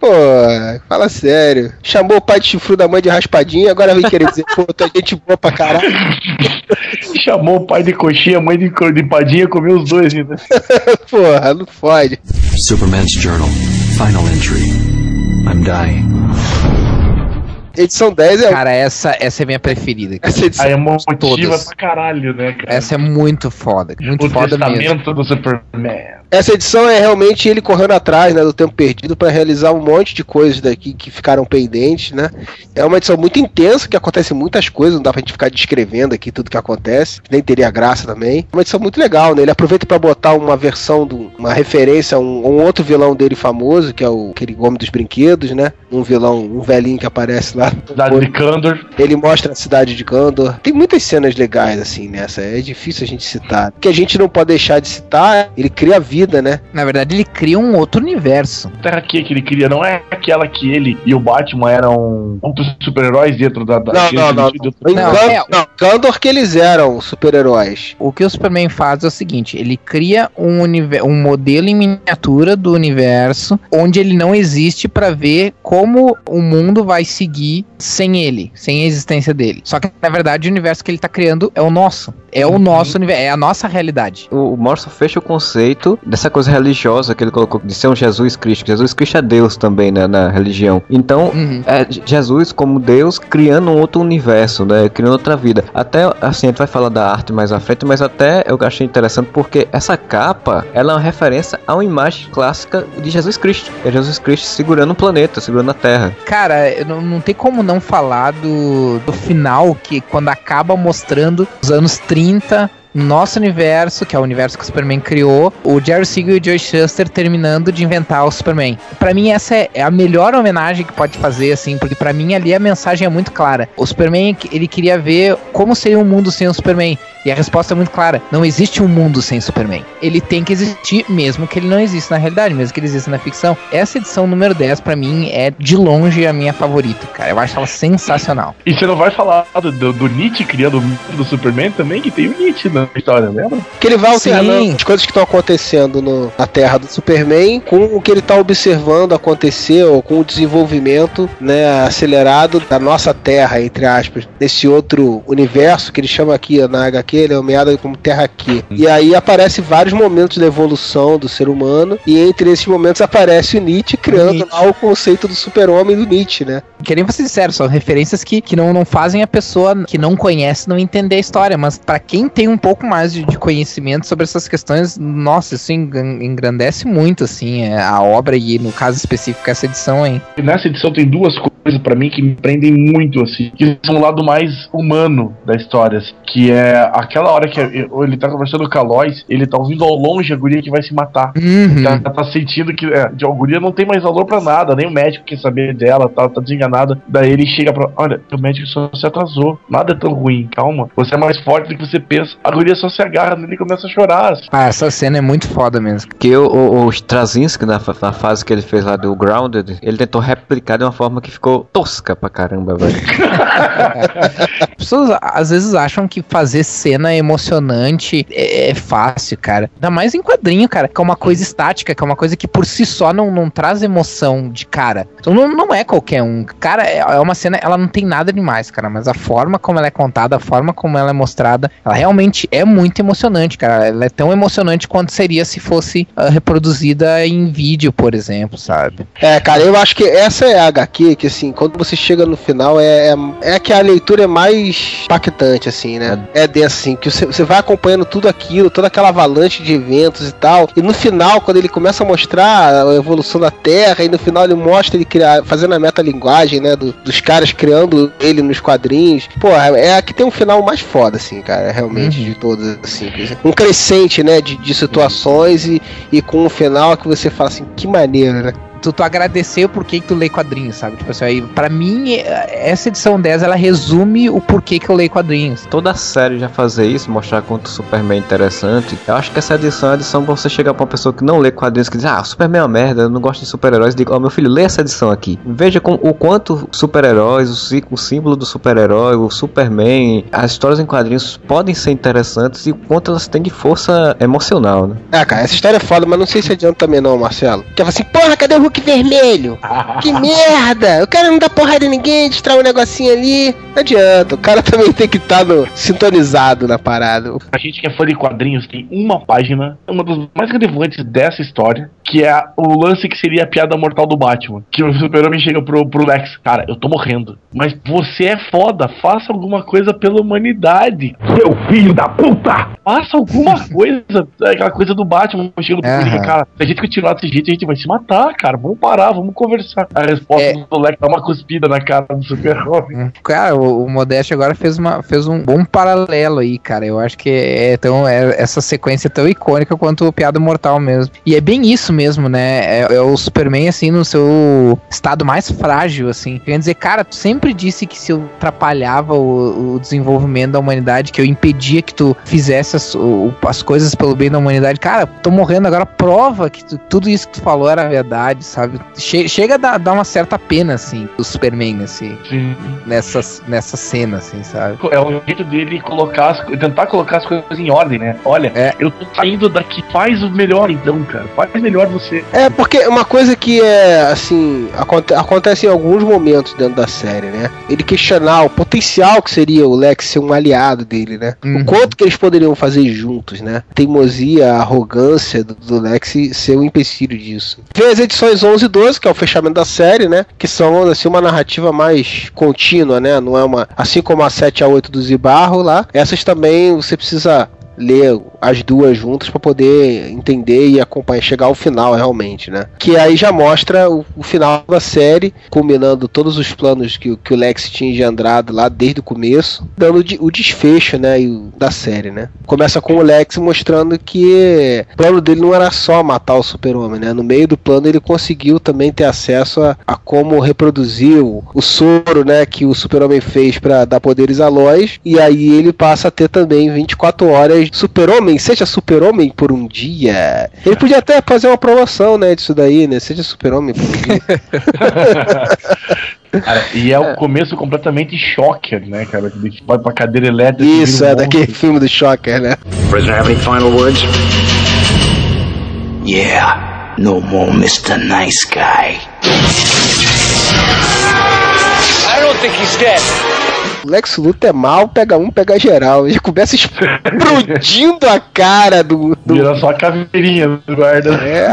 Pô, fala sério. Chamou o pai de chifru da mãe de raspadinha, agora vem querer dizer, pô, tu é gente boa pra caralho. Chamou o pai de coxinha, a mãe de, de padinha, comeu os dois ainda. Porra, não fode. Superman's Journal. Final entry. I'm dying. Edição 10 é. Cara, essa, essa é minha preferida. cara. Essa edição Aí é motiva Todas. pra caralho, né, cara? Essa é muito foda. Muito o foda mesmo. testamento do Superman. Essa edição é realmente ele correndo atrás né, do tempo perdido para realizar um monte de coisas daqui que ficaram pendentes, né? É uma edição muito intensa, que acontece muitas coisas, não dá pra gente ficar descrevendo aqui tudo que acontece, nem teria graça também. É uma edição muito legal, né? Ele aproveita para botar uma versão, do, uma referência a um, a um outro vilão dele famoso, que é o aquele Homem dos Brinquedos, né? Um vilão, um velhinho que aparece lá. Cidade de Kandor. Ele mostra a cidade de Kandor. Tem muitas cenas legais assim nessa. É difícil a gente citar. O que a gente não pode deixar de citar, ele cria vida, né? Na verdade, ele cria um outro universo. A Terra que que ele queria não é aquela que ele e o Batman eram outros super-heróis dentro da. da Não, não, não. Não, Kan- é- não, Kandor que eles eram super-heróis. O que o Superman faz é o seguinte: ele cria um, um modelo em miniatura do universo onde ele não existe pra ver como o mundo vai seguir sem ele, sem a existência dele. Só que na verdade o universo que ele tá criando é o nosso. É o nosso universo, é a nossa realidade. O, o Morrison fecha o conceito dessa coisa religiosa que ele colocou de ser um Jesus Cristo. Jesus Cristo é Deus também né, na religião. Então, Uhum. é Jesus como Deus criando um outro universo, né? Criando outra vida. Até assim, a gente vai falar da arte mais à frente, mas até eu achei interessante porque essa capa ela é uma referência a uma imagem clássica de Jesus Cristo. É Jesus Cristo segurando o planeta, segurando a Terra. Cara, não, não tem como não falar do, do final, que quando acaba mostrando os anos 30, no nosso universo, que é o universo que o Superman criou, o Jerry Siegel e o Joe Shuster terminando de inventar o Superman. Pra mim, essa é, é a melhor homenagem que pode fazer, assim, porque pra mim ali a mensagem é muito clara. O Superman, ele queria ver como seria um mundo sem o Superman. E a resposta é muito clara: não existe um mundo sem Superman. Ele tem que existir, mesmo que ele não exista na realidade, mesmo que ele exista na ficção. Essa edição número 10, pra mim, é de longe a minha favorita, cara. Eu acho ela sensacional. E você não vai falar do, do, do Nietzsche criando o mundo do Superman também, que tem o Nietzsche na história, lembra? Que ele vai Sim. alternando as coisas que estão acontecendo no- na Terra do Superman com o que ele está observando acontecer, ou com o desenvolvimento né, acelerado da nossa Terra, entre aspas, nesse outro universo que ele chama aqui na HQ, ele é nomeado como Terra Q. E aí aparece vários momentos da evolução do ser humano, e entre esses momentos aparece o Nietzsche criando Nietzsche. lá o conceito do super-homem do Nietzsche, né? Que nem vocês disseram, são referências que, que não, não fazem a pessoa que não conhece não entender a história, mas pra quem tem um pouco mais de, de conhecimento sobre essas questões, nossa, isso engrandece muito, assim, é, a obra e, no caso específico, essa edição, hein? Nessa edição tem duas coisas pra mim que me prendem muito, assim, que são o lado mais humano da história, assim, que é aquela hora que ele tá conversando com a Lois, ele tá ouvindo ao longe a guria que vai se matar. Uhum. Já tá sentindo que é, a guria não tem mais valor pra nada, nem o médico quer saber dela, tá, tá desenganada. Daí ele chega pra. Olha, o médico só se atrasou, nada é tão ruim, calma. Você é mais forte do que você pensa. A guria só se agarra nele e começa a chorar. assim. Ah, essa cena é muito foda mesmo. Que o, o, o Straczynski, na, na fase que ele fez lá do Grounded, ele tentou replicar de uma forma que ficou tosca pra caramba, velho. As pessoas às vezes acham que fazer cena emocionante é, é fácil, cara. Ainda mais em quadrinho, cara, que é uma coisa estática, que é uma coisa que por si só não, não traz emoção de cara. Então não, não é qualquer um. Cara, é, é uma cena, ela não tem nada demais, cara, mas a forma como ela é contada, a forma como ela é mostrada, ela realmente é muito emocionante, cara. Ela é tão emocionante quanto seria se fosse ah, reproduzida em vídeo, por exemplo, sabe? É, cara, eu acho que essa é a HQ que, assim, quando você chega no final, é, é, é que a leitura é mais impactante, assim, né? É dessa, assim, que você, você vai acompanhando tudo aquilo, toda aquela avalanche de eventos e tal, e no final, quando ele começa a mostrar a evolução da Terra, e no final ele mostra ele criar, fazendo a metalinguagem, né, do- dos caras criando ele nos quadrinhos, pô, é a que tem um final mais foda, assim, cara, realmente, de todas, assim, um crescente, né, de, de situações e, e com um final que você fala assim, que maneiro, né? Tu, tu agradecer o porquê que tu lê quadrinhos, sabe? Tipo assim, aí, pra mim, essa edição 10, ela resume o porquê que eu leio quadrinhos. Toda a série já fazer isso, mostrar quanto o Superman é interessante. Eu acho que essa edição é a edição pra você chegar pra uma pessoa que não lê quadrinhos, que diz, ah, Superman é uma merda, eu não gosto de super-heróis. Diga, ó, oh, meu filho, lê essa edição aqui. Veja com, o quanto super-heróis, o, o símbolo do super-herói, o Superman, as histórias em quadrinhos podem ser interessantes e o quanto elas têm de força emocional, né? É, cara, essa história é foda, mas não sei se adianta também não, Marcelo. Que assim, porra, cadê o Hulk vermelho? que merda! O cara não dá porrada em ninguém, distrai um negocinho ali. Não adianta, o cara também tem que estar tá sintonizado na parada. A gente que é fã de quadrinhos tem uma página, uma das mais relevantes dessa história, que é o lance que seria a piada mortal do Batman. Que o super-homem chega pro, pro Lex, cara, eu tô morrendo, mas você é foda, faça alguma coisa pela humanidade. Seu filho da puta! Faça alguma coisa, aquela coisa do Batman, chega pro uhum. cara, se a gente continuar desse jeito, a gente vai se matar, cara, vamos parar, vamos conversar. A resposta é... do Lex dá uma cuspida na cara do super-homem. Cara, o, o Modeste agora fez, uma, fez um bom paralelo aí, cara, eu acho que é, tão, é essa sequência é tão icônica quanto o Piada Mortal mesmo. E é bem isso mesmo, né, é, é o Superman, assim, no seu estado mais frágil, assim. Quer dizer, cara, tu sempre disse que se eu atrapalhava o, o desenvolvimento da humanidade, que eu impedia que tu fizesse as, o, as coisas pelo bem da humanidade. Cara, tô morrendo agora, prova que tu, tudo isso que tu falou era verdade, sabe? Che chega a dar, dar, uma certa pena, assim, do Superman, assim. Sim. Nessa, nessa cena, assim, sabe? É o jeito dele colocar as, tentar colocar as coisas em ordem, né? Olha, é. eu tô saindo daqui, faz o melhor então, cara. Faz melhor você. É, porque uma coisa que é, assim, aconte acontece em alguns momentos dentro da série, né? Ele questionar o potencial que seria o Lex ser um aliado dele, né? Uhum. O quanto que eles poderiam fazer juntos, né? Teimosia, a arrogância do, do Lex ser o um empecilho disso. Tem as edições 11 e 12, que é o fechamento da série, né? Que são, assim, uma narrativa mais contínua, né? Não é uma... Assim como a 7 a 8 do Zibarro lá, essas também você precisa ler as duas juntas para poder entender e acompanhar, chegar ao final realmente, né? Que aí já mostra o, o final da série, culminando todos os planos que, que o Lex tinha engendrado lá desde o começo, dando o desfecho, né, da série, né? Começa com o Lex mostrando que o plano dele não era só matar o super-homem, né? No meio do plano ele conseguiu também ter acesso a, a como reproduzir o, o, soro, né, que o super-homem fez para dar poderes a Lois, e aí ele passa a ter também 24 horas super-homem, seja super-homem por um dia. Ele podia até fazer uma promoção, né, disso daí, né? Seja super-homem por um dia. Cara, e é, o é. começo completamente shocker, né, cara? Ele vai pra cadeira elétrica. Isso, é um daquele filme do shocker, né? Prisoner have any final words? Yeah, no more Mr. Nice Guy. I don't think he's dead. Lex Luthor é mal, pega um, pega geral. Já começa explodindo a cara do. do... Vira só a caveirinha do guarda. É,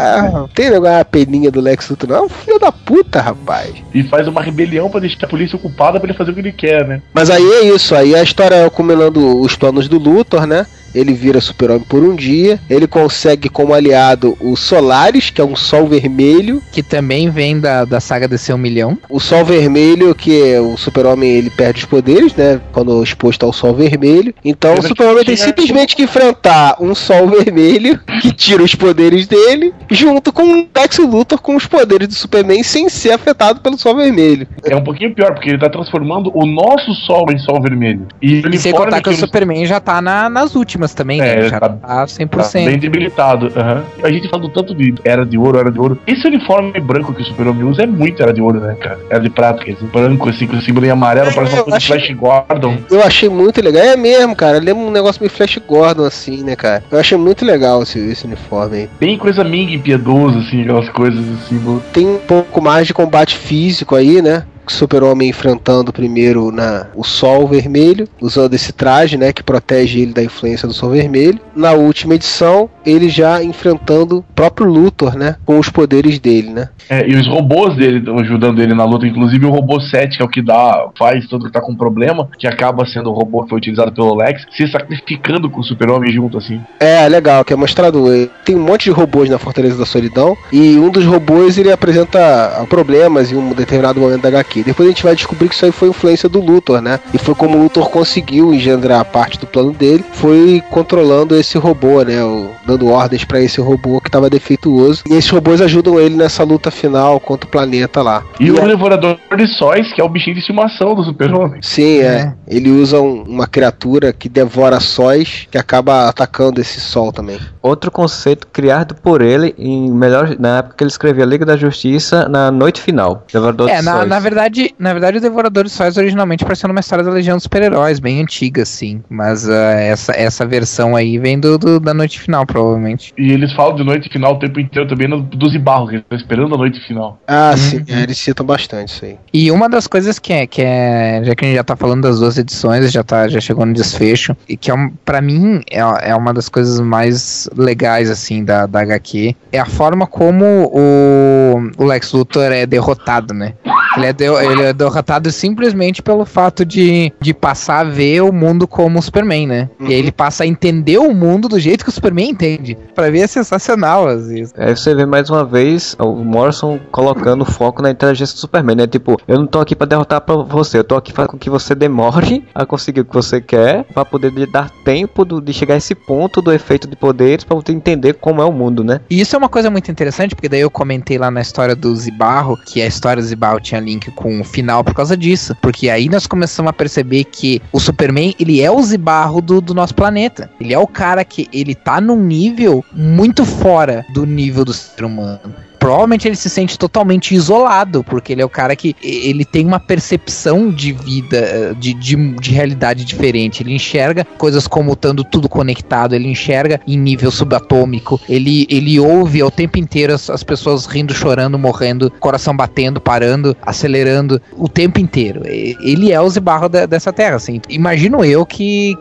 tem negócio a peninha do Lex Luthor, não. É filho da puta, rapaz. E faz uma rebelião pra deixar a polícia ocupada pra ele fazer o que ele quer, né? Mas aí é isso, aí a história é combinando os planos do Luthor, né? Ele vira super-homem por um dia. Ele consegue como aliado o Solaris, que é um sol vermelho. Que também vem da, da saga DC um milhão. O sol vermelho, que é o super-homem ele perde os poderes, né? Quando exposto ao sol vermelho. Então o super-homem tem simplesmente que enfrentar um sol vermelho que tira os poderes dele, junto com o Lex Luthor com os poderes do Superman sem ser afetado pelo sol vermelho. É um pouquinho pior, porque ele tá transformando o nosso sol em sol vermelho. E, e sem contar que, que o Superman já tá na, nas últimas também, né? é, né? Já tá, tá 100%. Tá bem debilitado. Uhum. A gente falando tanto de era de ouro, era de ouro. Esse uniforme branco que o Super-Homem usa é muito era de ouro, né, cara? Era de prata, quer dizer, branco, assim, com o símbolo em amarelo, é, parece uma coisa achei... de Flash Gordon. Eu achei muito legal. É mesmo, cara. Lembra um negócio meio Flash Gordon, assim, né, cara? Eu achei muito legal esse, esse uniforme aí. Bem coisa Ming impiedosa, assim, aquelas coisas, assim. Tem um pouco mais de combate físico aí, né? Super-Homem enfrentando primeiro na, o Sol Vermelho, usando esse traje, né, que protege ele da influência do Sol Vermelho. Na última edição, ele já enfrentando o próprio Luthor, né, com os poderes dele, né. É, e os robôs dele ajudando ele na luta, inclusive o robô 7, que é o que dá, faz tudo que tá com problema, que acaba sendo o robô que foi utilizado pelo Lex, se sacrificando com o Super-Homem junto, assim. É, legal, que é mostrado. Tem um monte de robôs na Fortaleza da Solidão, e um dos robôs ele apresenta problemas em um determinado momento da HQ Depois a gente vai descobrir que isso aí foi influência do Luthor, né? E foi como o Luthor conseguiu engendrar parte do plano dele, foi controlando esse robô, né? O dando ordens para esse robô que tava defeituoso. E esses robôs ajudam ele nessa luta final contra o planeta lá. E, e o a... Devorador de Sóis, que é o bichinho de estimação do Super-Homem. Sim, é. é. Ele usa um, uma criatura que devora sóis, que acaba atacando esse sol também. Outro conceito criado por ele em melhor na época que ele escrevia Liga da Justiça na noite final. Devorador é, de na, na verdade, na verdade o Devorador de Sóis originalmente parecia uma história da Legião dos Super-Heróis, bem antiga, sim. Mas uh, essa, essa versão aí vem do, do, da noite final, provavelmente. E eles falam de noite final o tempo inteiro também no, do Zibarro, que tá esperando a noite final. Ah, uhum. sim, é, eles citam bastante isso aí. E uma das coisas que é, que é, já que a gente já tá falando das duas edições, já, tá, já chegou no desfecho, e que é, um, pra mim é, é uma das coisas mais legais, assim, da, da HQ, é a forma como o, o Lex Luthor é derrotado, né? Ele é, de, ele é derrotado simplesmente pelo fato de, de passar a ver o mundo como o Superman, né? Uhum. E aí ele passa a entender o mundo do jeito que o Superman entende. Pra ver é sensacional, às vezes. Aí você vê mais uma vez o Morrison colocando foco na inteligência do Superman, né? Tipo, eu não tô aqui para derrotar pra você, eu tô aqui para que você demore a conseguir o que você quer, para poder lhe dar tempo do, de chegar a esse ponto do efeito de poderes, para você entender como é o mundo, né? E isso é uma coisa muito interessante, porque daí eu comentei lá na história do Zibarro, que a história do Zibarro tinha link com o final por causa disso. Porque aí nós começamos a perceber que o Superman, ele é o Zibarro do, do nosso planeta. Ele é o cara que ele tá num nível muito fora do nível do ser humano provavelmente ele se sente totalmente isolado, porque ele é o cara que ele tem uma percepção de vida, eh, de, de, de realidade diferente. Ele enxerga coisas como estando tudo conectado, ele enxerga em nível subatômico, ele, ele ouve o tempo inteiro as, as pessoas rindo, chorando, morrendo, coração batendo, parando, acelerando, o tempo inteiro. Ele é o Zibarro de, dessa terra, assim. Imagino eu que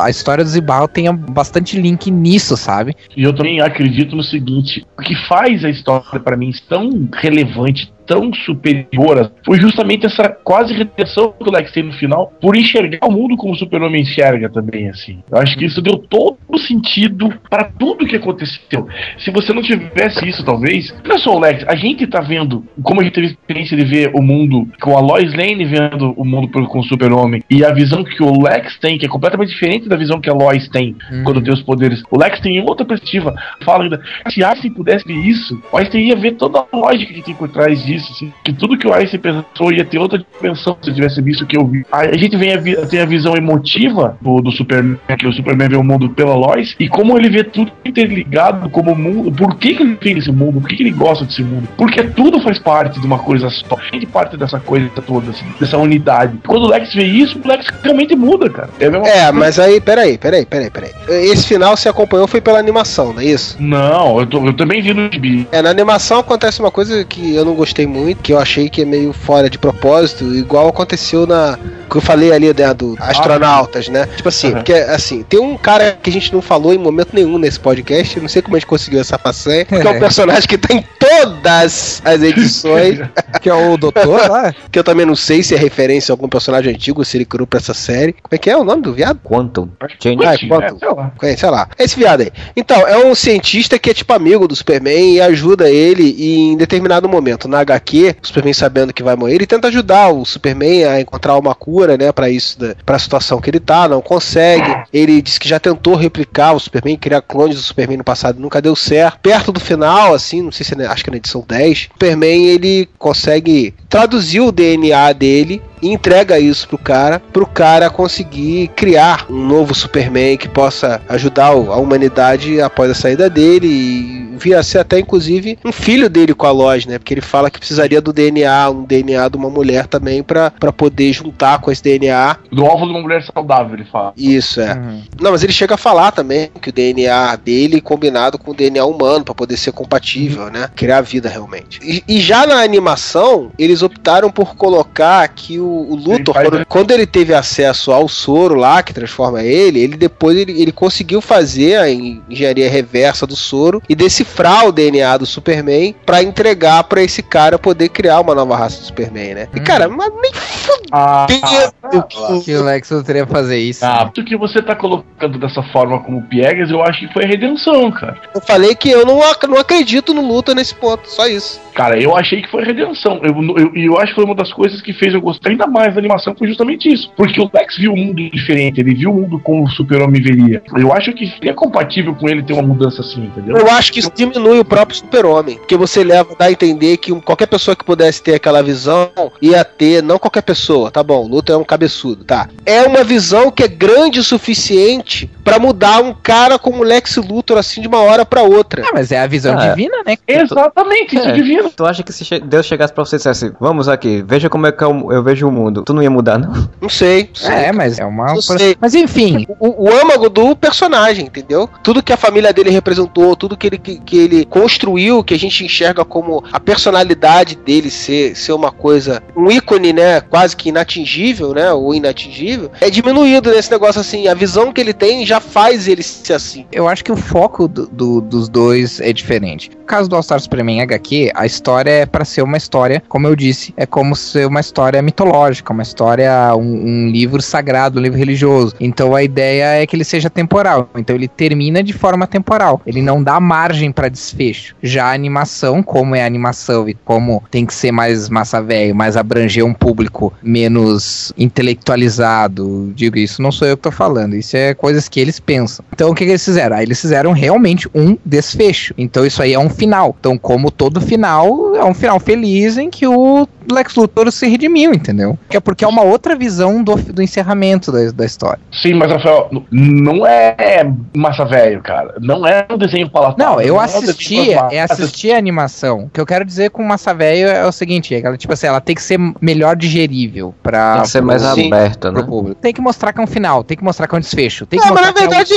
a história do Zibarro tenha bastante link nisso, sabe? E eu também acredito no seguinte: o que faz a história para mim tão relevante, tão superior foi justamente essa quase redenção que o Lex tem no final por enxergar o mundo como o Super-Homem enxerga também, assim. Eu acho que isso deu todo o sentido para tudo que aconteceu. Se você não tivesse isso, talvez, não é só o Lex, a gente tá vendo como a gente teve a experiência de ver o mundo com a Lois Lane vendo o mundo com o Super-Homem e a visão que o Lex tem, que é completamente diferente da visão que a Lois tem uhum. quando tem os poderes. O Lex tem outra perspectiva. Fala ainda, se Einstein pudesse ver isso, Einstein ia ver toda a lógica que tem por trás disso disso, assim, que tudo que o Einstein pensou ia ter outra dimensão se tivesse visto o que eu vi. A gente vem a, tem a visão emotiva do, do Superman, que o Superman vê o mundo pela Lois, e como ele vê tudo interligado como mundo. Por que, que ele tem esse mundo? Por que, que ele gosta desse mundo? Porque tudo faz parte de uma coisa só. Gente parte dessa coisa toda, assim, dessa unidade. Quando o Lex vê isso, o Lex realmente muda, cara. É, é mas aí, peraí, peraí, peraí, peraí. Esse final se acompanhou foi pela animação, não é isso? Não, eu, tô, eu também vi no gibi. É, na animação acontece uma coisa que eu não gostei muito, que eu achei que é meio fora de propósito, igual aconteceu na. que eu falei ali, né, do astronautas, né? Tipo assim, uhum. porque assim, tem um cara que a gente não falou em momento nenhum nesse podcast, não sei como a gente conseguiu essa façanha, que é um personagem que tá em todas as edições. que é o doutor lá? que eu também não sei se é referência a algum personagem antigo, se ele criou pra essa série. Como é que é o nome do viado? Quantum. Change. Ah, Quantum. É, sei lá. Esse viado aí. Então, é um cientista que é tipo amigo do Superman e ajuda ele em determinado momento. Na HQ, o Superman sabendo que vai morrer, ele tenta ajudar o Superman a encontrar uma cura, né, para isso, para a situação que ele tá, não consegue. Ele diz que já tentou replicar o Superman, criar clones do Superman no passado, nunca deu certo. Perto do final, assim, não sei se é, acho que é na edição 10, o Superman ele consegue traduzir o DNA dele e entrega isso pro cara, pro cara conseguir criar um novo Superman que possa ajudar a humanidade após a saída dele e vir a ser até inclusive um filho dele com a Lois, né? Porque ele fala que precisaria do DNA, um DNA de uma mulher também para poder juntar com esse DNA. Do óvulo de uma mulher saudável, ele fala. Isso é. Uhum. Não, mas ele chega a falar também que o DNA dele combinado com o DNA humano para poder ser compatível, uhum. né? Criar vida realmente. E, e, já na animação, eles optaram por colocar que o, o Luthor, quando, quando, ele teve acesso ao soro lá que transforma ele, ele depois ele, ele conseguiu fazer a engenharia reversa do soro e desse decifrar o DNA do Superman para entregar para esse cara poder criar uma nova raça do Superman, né? E cara, mas nem Ah, fudeu Que o Lex Luthor ia fazer isso. Ah, o que você tá colocando dessa forma como piegas, eu acho que foi a redenção, cara. Eu falei que eu não, ac- não acredito no Luthor nesse ponto, só isso. Cara, eu achei que foi a redenção. Eu, eu, eu acho que foi uma das coisas que fez eu gostar ainda mais da animação, foi justamente isso. Porque o Lex viu o mundo diferente, ele viu o mundo como o super-homem veria. Eu acho que é compatível com ele ter uma mudança assim, entendeu? Eu acho que isso diminui o próprio super-homem. Porque você leva dá a entender que um- qualquer pessoa que pudesse ter aquela visão ia ter, não qualquer pessoa, tá bom, o Luthor é um cabeçudo, tá. É uma visão que é grande o suficiente pra mudar um cara como o Lex Luthor assim de uma hora pra outra. Ah, mas é a visão Ah, divina, né? Exatamente, isso é É. divino. Tu acha que se Deus chegasse pra você e dissesse, vamos aqui, veja como é que eu, eu vejo o mundo, tu não ia mudar, não? Não sei. não sei. É, mas é uma. Não sei. Mas enfim, o, o âmago do personagem, entendeu? Tudo que a família dele representou, tudo que ele, que, que ele construiu, que a gente enxerga como a personalidade dele ser, ser uma coisa, um ícone, né? Quase que inatingível, né? Ou inatingível, é diminuído nesse negócio assim. A visão que ele tem já faz ele ser assim. eu acho que o foco do- do- dos dois é diferente. No caso do All Star Superman HQ, a história é pra ser uma história, como eu disse, é como ser uma história mitológica, uma história, um, um livro sagrado, um livro religioso. Então a ideia é que ele seja temporal. Então ele termina de forma temporal. Ele não dá margem pra desfecho. Já a animação, como é animação e como tem que ser mais massa velho, mais abranger um público menos intelectualizado, digo isso, não sou eu que tô falando, isso é coisas que eles pensam. Então o que, que eles fizeram? Aí eles fizeram realmente um desfecho. Então isso aí é um final. Então, como todo final, é um final feliz em que o Lex Luthor se redimiu, entendeu? Que é porque é uma outra visão do, do encerramento da, da história. Sim, mas Rafael, não é massa velho, cara. Não é um desenho palatável. Não, eu é desenho assisti, é massas. assistir a animação. O que eu quero dizer com Massa Velho é o seguinte, é que ela, tipo assim, ela tem que ser melhor digerível pra Tem que ser mais sim, aberta, pro né? público. Tem que mostrar que é um final, tem que mostrar que é um desfecho. Tem que Não, mas na que é um verdade,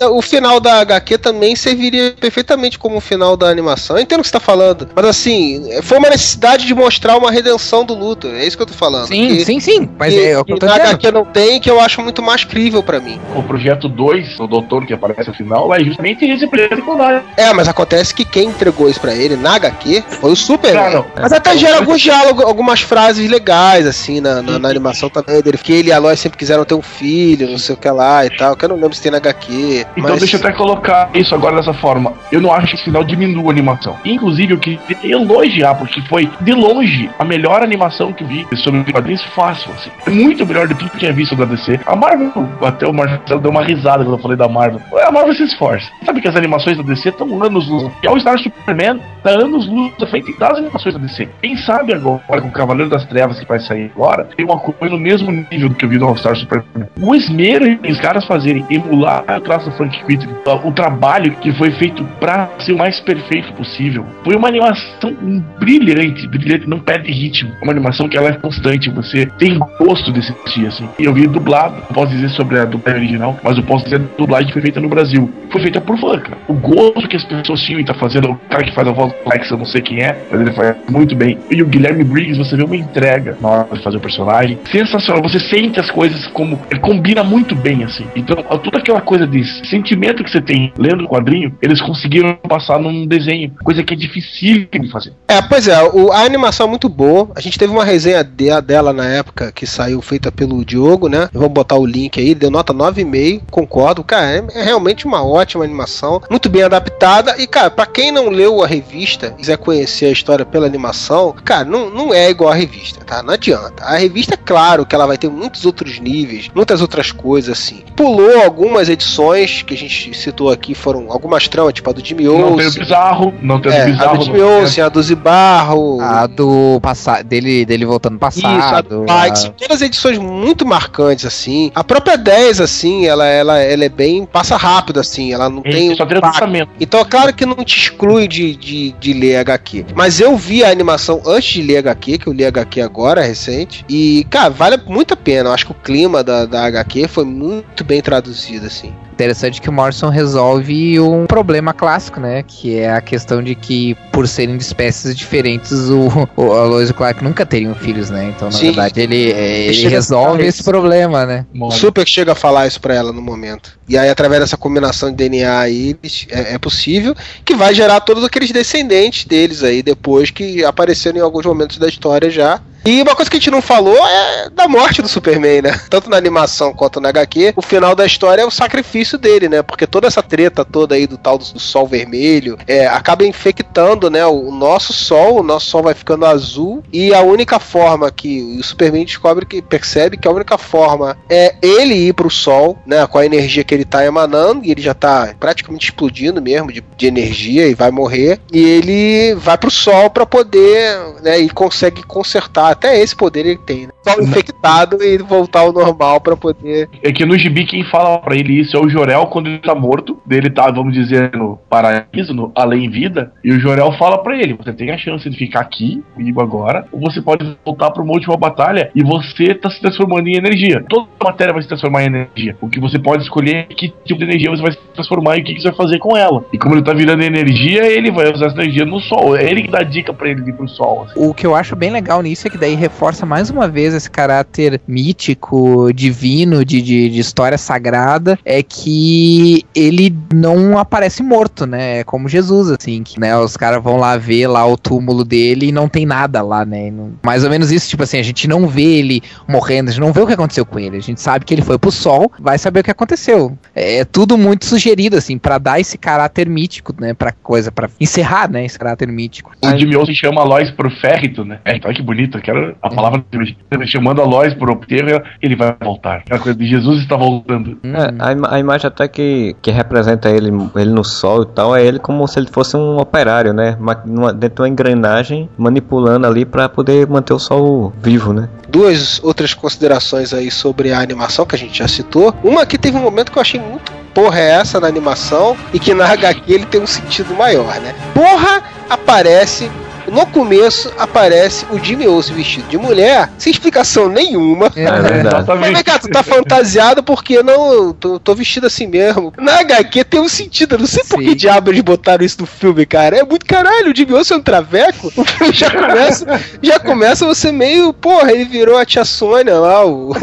na- o final da HQ também serviria perfeitamente como o final da animação. Eu entendo o que você tá falando. Mas assim, foi uma necessidade de mostrar uma redenção do Luthor. É isso que eu tô falando. Sim, Que- sim, sim. Mas que- é o que eu que tô dizendo. HQ não tem, que eu acho muito mais crível pra mim. O projeto 2, o doutor que aparece no final, é justamente esse projeto secundário. É, mas acontece que quem entregou isso pra ele na HQ foi o Super. Não. Mas até gera alguns diálogos, algumas frases legais, assim, na, na, na animação também dele. Que ele e a Lois sempre quiseram ter um filho, não sei o que lá e tal. Que eu não lembro se tem na HQ. Então mas... deixa eu até colocar isso agora dessa forma. Eu não acho que esse final diminua a animação. Inclusive, eu queria elogiar, porque foi, de longe, a melhor animação que vi sobre quadrinhos fácil, assim. É muito melhor do que eu tinha visto da DC. A Marvel, até o Marcelo deu uma risada quando eu falei da Marvel. A Marvel se esforça. Sabe que as animações da DC estão anos luz. E All Star Superman tá anos luz à frente das animações da DC. Quem sabe agora, com o Cavaleiro das Trevas que vai sair agora, tem uma coisa no mesmo nível do que eu vi no All Star Superman. O esmero em os caras fazerem emular o traço do Frank Quitty, o trabalho que foi feito pra ser o mais perfeito possível. Foi uma animação brilhante, brilhante, não perde ritmo. É uma animação que ela é constante, você tem gosto desse assistir, assim. Eu vi dublado, não posso dizer sobre a dublagem original, mas eu posso dizer a dublagem foi feita no Brasil. Foi feita por fã, cara. O gosto que as pessoas tinham em tá fazendo, o cara que faz a voz do Lex, eu não sei quem é, mas ele faz muito bem. E o Guilherme Briggs, você vê uma entrega na hora de fazer o personagem. Sensacional, você sente as coisas como. Ele combina muito bem, assim. Então, toda aquela coisa de sentimento que você tem lendo o quadrinho, eles conseguiram passar num desenho, coisa que é difícil de fazer. É, pois é, o- a animação é muito boa. A gente teve uma resenha de- dela na época que saiu feita pelo Diogo, né? Vamos botar o link aí, deu nota 9,5, concordo. Cara, é, é realmente uma ótima animação, muito bem adaptada. E, cara, pra quem não leu a revista e quiser conhecer a história pela animação, cara, não, não é igual a revista, tá? Não adianta. A revista, é claro que ela vai ter muitos outros níveis, muitas outras coisas, assim. Pulou algumas edições que a gente citou aqui, foram algumas tramas, tipo a do Jimmy Não tem o Olsen. bizarro, não tem o É, a bizarro. do Jimmy Olsen, a do Zibarro. A do passado, dele, dele voltando no Isso, a passado. do Pikes, a- todas edições muito marcantes, assim. A própria 10, assim, ela, ela, ela é bem. passa rápido, assim. Ela não Ele tem. só tratamento. Então, é claro que não te exclui de, de, de ler HQ. Mas eu vi a animação antes de ler HQ, que eu li HQ agora, recente. E, cara, vale muito a pena. Eu acho que o clima da, da HQ foi muito bem traduzido, assim. Interessante que o Morrison resolve um problema clássico, né? Que é a questão de que, por serem de espécies diferentes, o, o Aloysio Clark nunca teriam filhos, né? Então, na Sim. verdade, ele, ele resolve esse problema, né? O Super chega a falar isso pra ela no momento. E aí, através dessa combinação de DNA aí, é, é possível que vai gerar todos aqueles descendentes deles aí depois que apareceram em alguns momentos da história já. E uma coisa que a gente não falou é da morte do Superman, né? Tanto na animação quanto na HQ, o final da história é o sacrifício dele, né? Porque toda essa treta toda aí do tal do, sol vermelho é, acaba infectando, né? O, nosso sol, o nosso sol vai ficando azul e a única forma que o Superman descobre que percebe que a única forma é ele ir pro sol, né? Com a energia que ele tá emanando e ele já tá praticamente explodindo mesmo de, de energia e vai morrer e ele vai pro sol pra poder, né? E consegue consertar até esse poder ele tem, né? Infectado e voltar ao normal pra poder É que no gibi quem fala pra ele isso é o Jorel quando ele tá morto. Dele tá, vamos dizer, no paraíso, no além vida. E o Jorel fala pra ele: você tem a chance de ficar aqui comigo agora, ou você pode voltar pra uma última batalha e você tá se transformando em energia. Toda matéria vai se transformar em energia. O que você pode escolher é que tipo de energia você vai se transformar e o que que você vai fazer com ela. E como ele tá virando energia, ele vai usar essa energia no sol. É ele que dá dica pra ele ir pro sol. assim. O que eu acho bem legal nisso é que daí reforça mais uma vez esse caráter mítico, divino, de, de, de história sagrada, é que ele não aparece morto, né? É como Jesus, assim, que né, os caras vão lá ver lá o túmulo dele e não tem nada lá, né? Não- mais ou menos isso, tipo assim, a gente não vê ele morrendo, a gente não vê o que aconteceu com ele, a gente sabe que ele foi pro sol, vai saber o que aconteceu. É tudo muito sugerido, assim, pra dar esse caráter mítico, né? Pra coisa, pra encerrar, né? Esse caráter mítico. O Jimmy Olsen chama Lois pro férrito, né? É, então, olha que bonito, eu quero a palavra dele. Chamando a Lois pro obter, ele vai voltar. Aquela coisa de Jesus está voltando. É, a, ima- a imagem até que, que representa ele, ele no sol e tal, é ele como se ele fosse um operário, né? Ma- numa- dentro de uma engrenagem, manipulando ali pra poder manter o sol vivo, né? duas outras considerações aí sobre a animação que a gente já citou. Uma que teve um momento que eu achei muito porra é essa na animação e que na HQ ele tem um sentido maior, né? Porra aparece no começo aparece o Jimmy Olsen vestido de mulher, sem explicação nenhuma. É verdade. Mas vem cá, tu tá fantasiado porque não. Tô, tô vestido assim mesmo. Na HQ tem um sentido. Eu não sei por que diabo eles botaram isso no filme, cara. É muito caralho. O Jimmy Olsen é um traveco. O filme já começa, já começa você meio. Porra, ele virou a tia Sônia lá, o, o,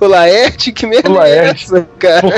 o Laerte. Que merda O é Laerte. essa, cara?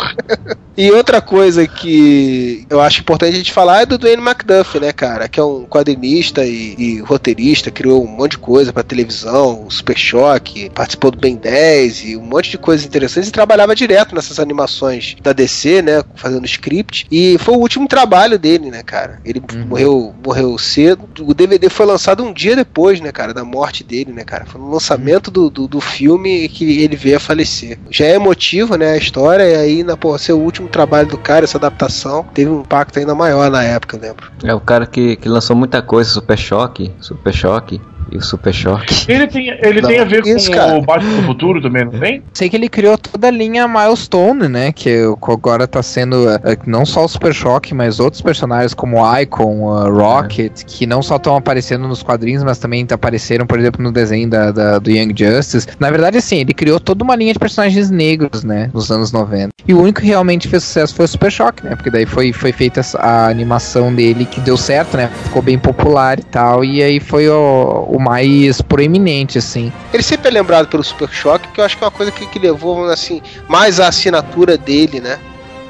E outra coisa que eu acho importante a gente falar é do Dwayne McDuff, né, cara? Que é um quadrinista e, e roteirista, criou um monte de coisa pra televisão, o Super Choque, participou do Ben 10 e um monte de coisas interessantes e trabalhava direto nessas animações da DC, né? Fazendo script. E foi o último trabalho dele, né, cara? Ele morreu, morreu cedo. O DVD foi lançado um dia depois, né, cara, da morte dele, né, cara? Foi no lançamento do, do, do filme que ele veio a falecer. Já é emotivo, né, a história, e aí, na, pô, ser o último trabalho do cara, essa adaptação, teve um impacto ainda maior na época, eu lembro. É o cara que, que lançou muita coisa, Super Choque, Super Choque e o Super Choque. Ele tem, ele Não, tem a ver isso, com cara. o Batman do Futuro também, não tem? Sei que ele criou toda a linha Milestone, né? Que agora tá sendo eh, não só o Super Choque, mas outros personagens como Icon, uh, Rocket, que não só estão aparecendo nos quadrinhos, mas também apareceram, por exemplo, no desenho da, da- do Young Justice. Na verdade, assim, ele criou toda uma linha de personagens negros, né? Nos anos 90. E o único que realmente fez sucesso foi o Super Choque, né? Porque daí foi, foi feita a animação dele que deu certo, né? Ficou bem popular e tal. E aí foi o, o mais proeminente, assim. Ele sempre é lembrado pelo Super Choque, que eu acho que é uma coisa que, que levou, assim, mais a assinatura dele, né?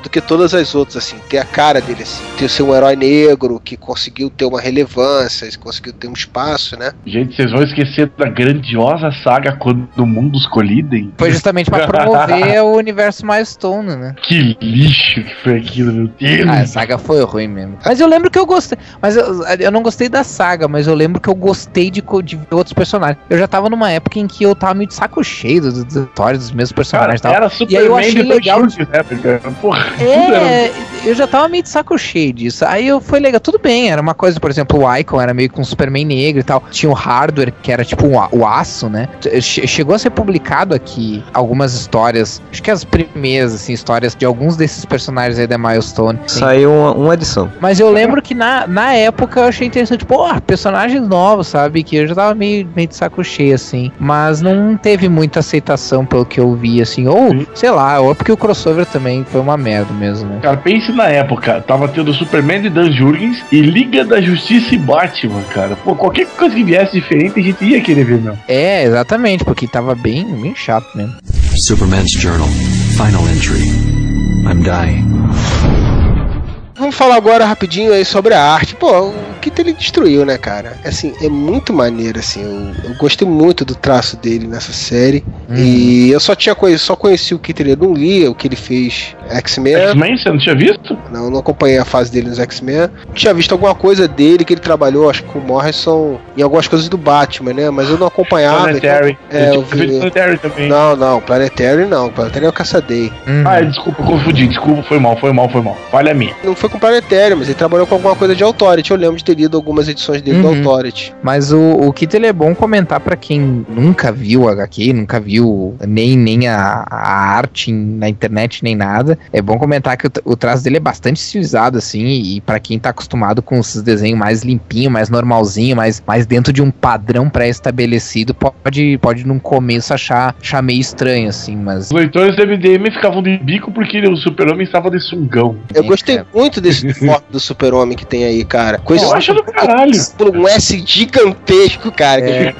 Do que todas as outras, assim, ter a cara dele, assim, ter ser um herói negro que conseguiu ter uma relevância, conseguiu ter um espaço, né? Gente, vocês vão esquecer da grandiosa saga quando mundos colidem? Foi justamente pra promover o universo Milestone, né? Que lixo que foi aquilo, meu Deus. Ah, a saga foi ruim mesmo. Mas eu lembro que eu gostei. Mas eu, eu não gostei da saga, mas eu lembro que eu gostei de, de ver outros personagens. Eu já tava numa época em que eu tava meio de saco cheio das das histórias dos mesmos personagens. e tal. era e aí eu achei legal. de né, cara? Porra, É, eu já tava meio de saco cheio disso. Aí eu foi legal, tudo bem, era uma coisa, por exemplo, o Icon era meio com um Superman negro e tal. Tinha o Hardware, que era tipo um o aço, né? Che- Chegou a ser publicado aqui algumas histórias, acho que as primeiras, assim, histórias de alguns desses personagens aí da Milestone. Saiu uma, uma edição. Mas eu lembro que na, na época eu achei interessante, pô, personagens novos, sabe? Que eu já tava meio, meio de saco cheio, assim. Mas não teve muita aceitação pelo que eu vi, assim. Ou, sei lá, ou é porque o crossover também foi uma merda. Exagerado mesmo, né? Cara, pense na época, tava tendo Superman de Dan Jurgens e Liga da Justiça e Batman, cara. Pô, qualquer coisa que viesse diferente a gente ia querer ver, meu. É, exatamente, porque tava bem, bem chato mesmo. Superman's Journal. Final entry. I'm dying. Vamos falar agora rapidinho aí sobre a arte. Pô, o Kito ele destruiu, né, cara? Assim, é muito maneiro, assim. Eu, eu gostei muito do traço dele nessa série. E eu só tinha conhecido, só conheci o Kito, eu não lia o que ele fez X-Men. X-Men, você não tinha visto? Não, eu não acompanhei a fase dele nos X-Men. Tinha visto alguma coisa dele que ele trabalhou, acho que com o Morrison, em algumas coisas do Batman, né? Mas eu não acompanhava. Planetary. Então, é, eu vi... Planetary também. Não, não, Planetary não. Planetary eu caçadei. Ah, desculpa, eu confundi. Desculpa, foi mal, foi mal, foi mal. Falha minha. Não foi com Planetário, mas ele trabalhou com alguma coisa de Authority. Eu lembro de ter lido algumas edições dele do Uhum. Authority. Mas o, o ele é bom comentar pra quem nunca viu o HQ, nunca viu nem, nem a, a arte na internet, nem nada. É bom comentar que o, o traço dele é bastante estilizado, assim, e pra quem tá acostumado com esses desenhos mais limpinho, mais normalzinho, mais, mais dentro de um padrão pré-estabelecido, pode, pode num começo achar, achar meio estranho, assim, mas. Os leitores do MDM ficavam de bico porque o super-homem estava de sungão. Eu gostei muito desse foto do super-homem que tem aí, cara. Coisa Eu acho do caralho. Um S gigantesco, cara. É.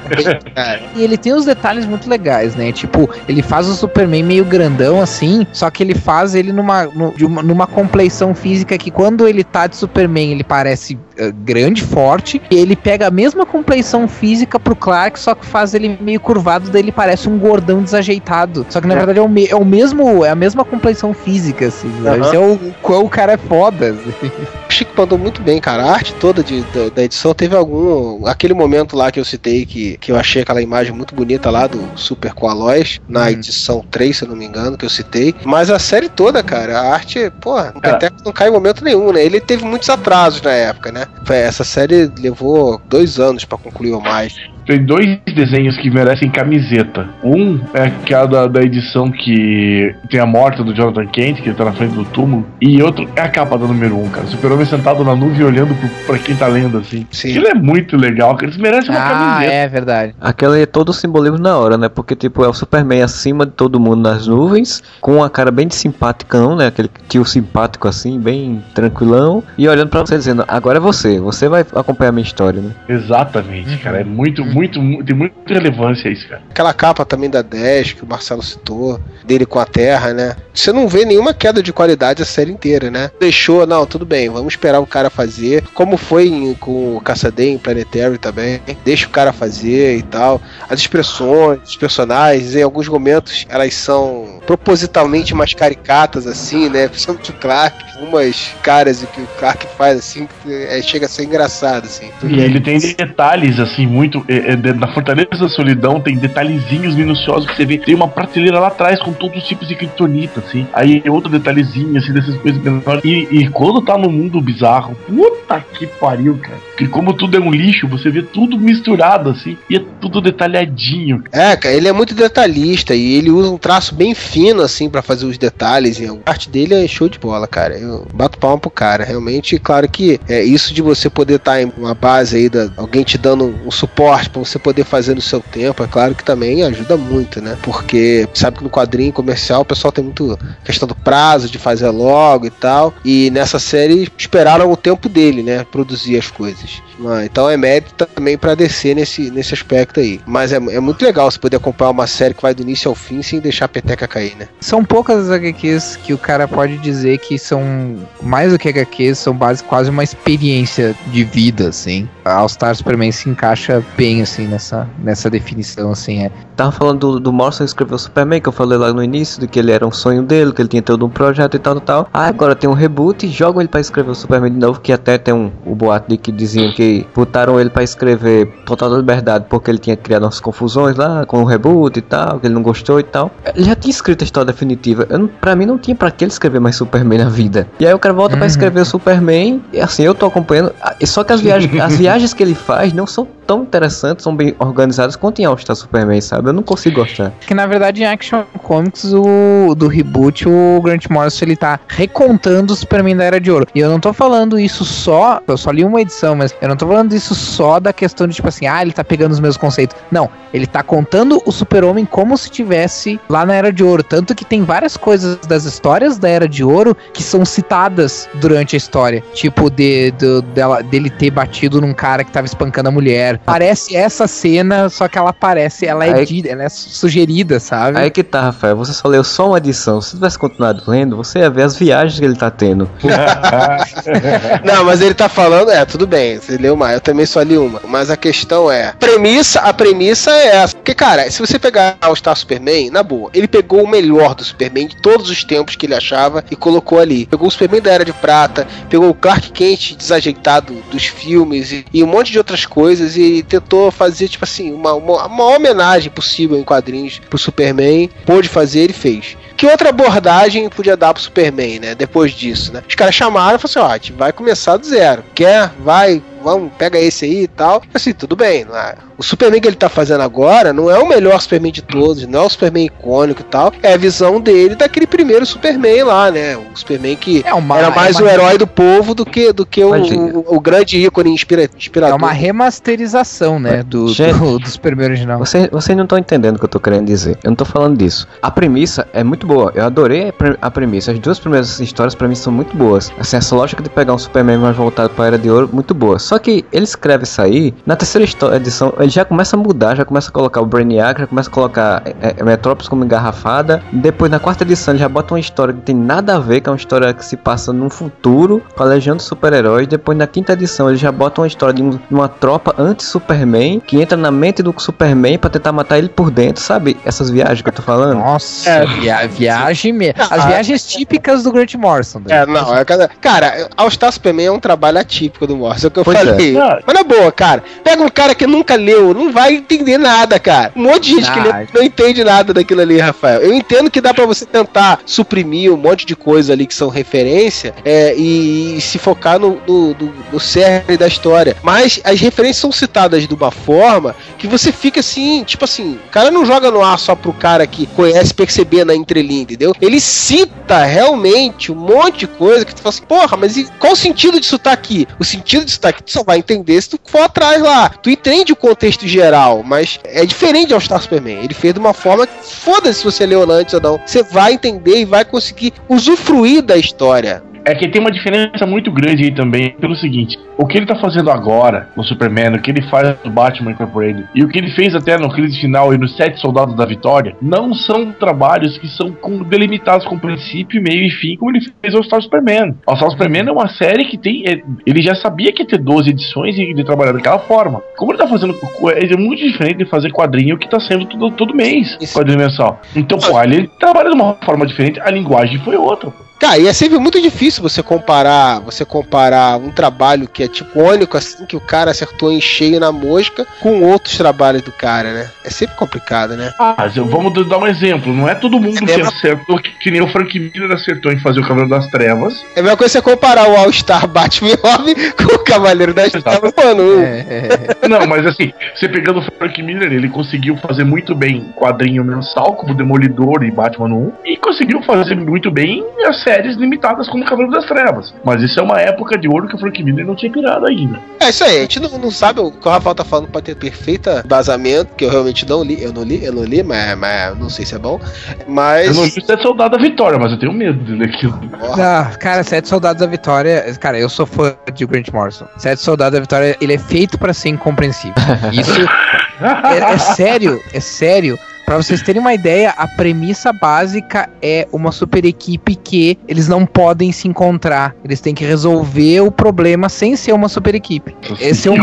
cara. E ele tem uns detalhes muito legais, né? Tipo, ele faz o Superman meio grandão assim, só que ele faz ele numa, nu- de uma- numa compleição física que quando ele tá de Superman ele parece eh, grande, forte, e ele pega a mesma compleição física pro Clark, só que faz ele meio curvado, daí ele parece um gordão desajeitado. Só que na É. verdade é o, me- é o mesmo, é a mesma compleição física, assim. né? Aham. Esse é o qual o cara é foda. O Chico mandou muito bem, cara. A arte toda de, da, da edição teve algum. Aquele momento lá que eu citei, que, que eu achei aquela imagem muito bonita lá do Super com Aloys, na edição 3, se eu não me engano, que eu citei. Mas a série toda, cara, a arte, porra, o. Peteco não cai em momento nenhum, né? Ele teve muitos atrasos na época, né? Essa série levou dois anos pra concluir ou mais. Tem dois desenhos que merecem camiseta. Um é aquela da, da edição que tem a morte do Jonathan Kent, que ele tá na frente do túmulo. E outro é a capa da número um, cara. Super-Homem sentado na nuvem olhando pro, pra quem tá lendo, assim. Sim. Aquilo é muito legal, cara. Eles merecem uma Ah, camiseta. é verdade. Aquela é todo o simbolismo na hora, né? Porque, tipo, é o Superman acima de todo mundo nas nuvens, com uma cara bem de simpaticão, né? Aquele tio simpático assim, bem tranquilão, e olhando pra você dizendo, agora é você, você vai acompanhar a minha história, né? Exatamente, cara. É muito, muito, muito. Tem muita relevância isso, cara. Aquela capa também da 10 que o Marcelo citou, dele com a Terra, né? Você não vê nenhuma queda de qualidade a série inteira, né? Deixou, não, tudo bem, vamos esperar o cara fazer, como foi em- com o Caçadei em Planetary também. Deixa o cara fazer e tal. As expressões, os personagens, em alguns momentos, elas são propositalmente mais caricatas, assim, né? Principalmente o Clark, umas caras que o Clark faz, assim, é, chega a ser engraçado, assim. E ele tem detalhes, assim, muito. é, na Fortaleza da Solidão tem detalhezinhos minuciosos que você vê. Tem uma prateleira lá atrás com todos os tipos de criptonita, assim. Aí outro detalhezinho, assim, dessas coisas menores. E, e quando tá no mundo bizarro, puta que pariu, cara. Que como tudo é um lixo, você vê tudo misturado, assim. E é tudo detalhadinho. É, cara, ele é muito detalhista e ele usa um traço bem fino, assim, pra fazer os detalhes. E a arte dele é show de bola, cara. Eu bato palma pro cara. Realmente, claro que é isso de você poder estar em uma base aí, da, alguém te dando um suporte pra você poder fazer no seu tempo, é claro que também ajuda muito, né? Porque sabe que no quadrinho comercial o pessoal tem muito questão do prazo, de fazer logo e tal. E nessa série esperaram o tempo dele, né? Produzir as coisas. Então é mérito também pra descer nesse, nesse aspecto aí. Mas é, é muito legal você poder acompanhar uma série que vai do início ao fim sem deixar a peteca cair, né? São poucas as HQs que o cara pode dizer que são mais do que HQs, são base, quase uma experiência de vida, assim. All Star Superman se encaixa bem, assim, nessa, nessa definição, assim. É. Tava falando do, do Morrison escrever o Superman, que eu falei lá no início, de que ele era um sonho dele, que ele tinha todo um projeto e tal, tal, tal. Ah, agora tem um reboot e jogam ele pra escrever o Superman de novo, que até tem um, o boato de que diziam que botaram ele pra escrever Total Liberdade porque ele tinha criado umas confusões lá com o reboot e tal, que ele não gostou e tal. Ele já tinha escrito a história definitiva. Eu, pra mim não tinha pra que ele escrever mais Superman na vida. E aí o cara volta pra Uhum. escrever o Superman, e assim, eu tô acompanhando. ah, Só que as viagens, as viagens que ele faz não são tão interessantes, são bem organizadas quanto em All Star Superman, sabe? Eu não consigo gostar. Que na verdade em Action comics o, do reboot, o Grant Morrison ele tá recontando o Superman da Era de Ouro. E eu não tô falando isso só, eu só li uma edição, mas eu não tô falando isso só da questão de tipo assim, ah, ele tá pegando os meus conceitos. Não, ele tá contando o Super-Homem como se tivesse lá na Era de Ouro, tanto que tem várias coisas das histórias da Era de Ouro que são citadas durante a história, tipo de, de dela, dele ter batido num cara que tava espancando a mulher. Parece essa cena, só que ela parece, ela é, dita, ela é sugerida, sabe? Aí que tá, Rafael, você só leu só uma edição. Se tivesse continuado lendo, você ia ver as viagens que ele tá tendo. Não, mas ele tá falando, é, tudo bem, você leu mais, eu também só li uma. Mas a questão é, premissa, a premissa é essa. Porque, cara, se você pegar o Star Superman, na boa, ele pegou o melhor do Superman de todos os tempos que ele achava e colocou ali. Pegou o Superman da Era de Prata, pegou o Clark Kent desajeitado dos filmes e, e um monte de outras coisas e tentou fazer, tipo assim, uma, uma, uma homenagem possível em quadrinhos pro Superman. Pôde fazer, ele fez. Que outra abordagem podia dar pro Superman, né? Depois disso, né? Os caras chamaram e falaram assim: ó, vai começar do zero. Quer? Vai, vamos, pega esse aí e tal. Assim, tudo bem. É? O Superman que ele tá fazendo agora não é o melhor Superman de todos, não é o Superman icônico e tal. É a visão dele daquele primeiro Superman lá, né? O Superman que é uma, era mais é o herói do povo do que, do que o, o, o, grande ícone inspira, inspirador. É uma remasterização, né? Do, do, do Superman original. Vocês você não estão entendendo o que eu tô querendo dizer. Eu não tô falando disso. A premissa é muito boa. Eu adorei a premissa. As duas primeiras histórias para mim são muito boas. Assim, essa lógica de pegar um Superman mais voltado para a Era de Ouro, muito boa. Só que ele escreve isso aí, na terceira edição, ele já começa a mudar, já começa a colocar o Brainiac, já começa a colocar é, é, Metrópolis como engarrafada. Depois, na quarta edição, ele já bota uma história que tem nada a ver, que é uma história que se passa num futuro, com a legião dos super-heróis. Depois, na quinta edição, ele já bota uma história de, um, uma tropa anti-Superman, que entra na mente do Superman para tentar matar ele por dentro, sabe? Essas viagens que eu tô falando. Nossa, é. via viagem mesmo. As viagens típicas do Grant Morrison. Né? É, não, é cada... Cara, All Star Superman é um trabalho atípico do Morrison, é o que eu pois. Falei. É. Mas na boa, cara, pega um cara que nunca leu, não vai entender nada, cara. Um monte de gente ah, que lê, não entende nada daquilo ali, Rafael. Eu entendo que dá para você tentar suprimir um monte de coisa ali que são referência é, e, e, se focar no, no, no, no cerne da história. Mas as referências são citadas de uma forma que você fica assim, tipo assim, o cara não joga no ar só pro cara que conhece perceber na entrelinha, entendeu? Ele cita realmente um monte de coisa que tu fala assim, porra, mas e qual o sentido disso tá aqui? O sentido disso tá aqui tu só vai entender se tu for atrás lá. Tu entende o contexto geral, mas é diferente All Star Superman. Ele fez de uma forma que foda-se se você leu antes ou não. Você vai entender e vai conseguir usufruir da história. É que tem uma diferença muito grande aí também, pelo seguinte: o que ele tá fazendo agora no Superman, o que ele faz no Batman Incorporated e o que ele fez até no crise final e nos Sete Soldados da Vitória, não são trabalhos que são com, delimitados com princípio, meio e fim, como ele fez ao Star Superman. O Star Superman é uma série que tem. É, ele já sabia que ia ter 12 edições e de trabalhar daquela forma. Como ele tá fazendo. É muito diferente de fazer quadrinho que tá sendo todo, todo mês, Isso. quadrinho mensal. Então, pô, ele trabalha de uma forma diferente, a linguagem foi outra. Cara, e é sempre muito difícil você comparar, você comparar um trabalho que é tipo único, assim, que o cara acertou em cheio na mosca, com outros trabalhos do cara, né? É sempre complicado, né? Ah, mas vamos dar um exemplo. Não é todo mundo é que acertou que, que, nem o Frank Miller acertou em fazer o Cavaleiro das Trevas. É a mesma coisa você comparar o All-Star Batman Robin com o Cavaleiro das Trevas, mano. É, é. Não, mas assim, você pegando o Frank Miller, ele conseguiu fazer muito bem quadrinho mensal, como Demolidor e Batman 1, e conseguiu fazer muito bem as séries limitadas como Cavaleiro das Trevas. Mas isso é uma época de ouro que o Frank Miller não tinha pirado ainda. É isso aí, a gente não, não sabe o que o Rafael tá falando pode ter perfeita basamento, que eu realmente não li, eu não li, eu não li, mas, mas não sei se é bom. Mas. Eu não li Sete Soldados da Vitória, mas eu tenho medo de ler aquilo. Ah, cara, Sete Soldados da Vitória. Cara, eu sou fã de Grant Morrison. Sete Soldados da Vitória, ele é feito para ser incompreensível. Isso é, é sério, é sério. Pra vocês terem uma ideia, a premissa básica é uma super equipe que eles não podem se encontrar. Eles têm que resolver o problema sem ser uma super equipe. Esse é um.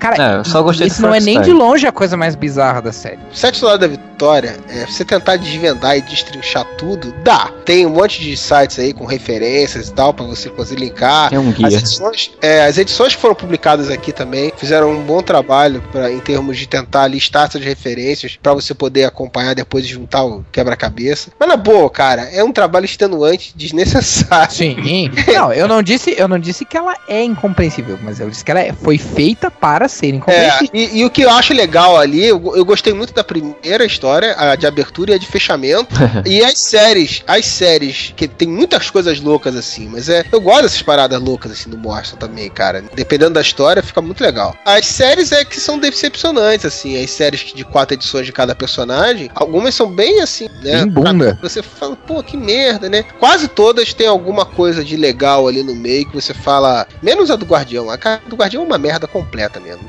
Cara, é, só esse não é nem de longe a coisa mais bizarra da série. Sete Soldados da Vitória, é, você tentar desvendar e destrinchar tudo, dá. Tem um monte de sites aí com referências e tal, pra você conseguir linkar. É um guia. As edições, é, as edições que foram publicadas aqui também fizeram um bom trabalho pra, em termos de tentar listar essas referências para você poder poder acompanhar depois e juntar o quebra-cabeça. Mas na boa, cara, é um trabalho extenuante, desnecessário. Sim. Não, eu não disse, eu não disse que ela é incompreensível, mas eu disse que ela é- foi feita para ser É, incompreensível. e, e o que eu acho legal ali, eu, eu gostei muito da primeira história, a de abertura e a de fechamento. e as séries, as séries, que tem muitas coisas loucas assim, mas é. Eu gosto dessas paradas loucas assim do Morrison também, cara. Dependendo da história, fica muito legal. As séries é que são decepcionantes, assim. As séries de quatro edições de cada personagem, algumas são bem assim, né? Bem bunda. Você fala, pô, que merda, né? Quase todas têm alguma coisa de legal ali no meio que você fala. Menos a do Guardião. A cara do Guardião é uma merda completa mesmo.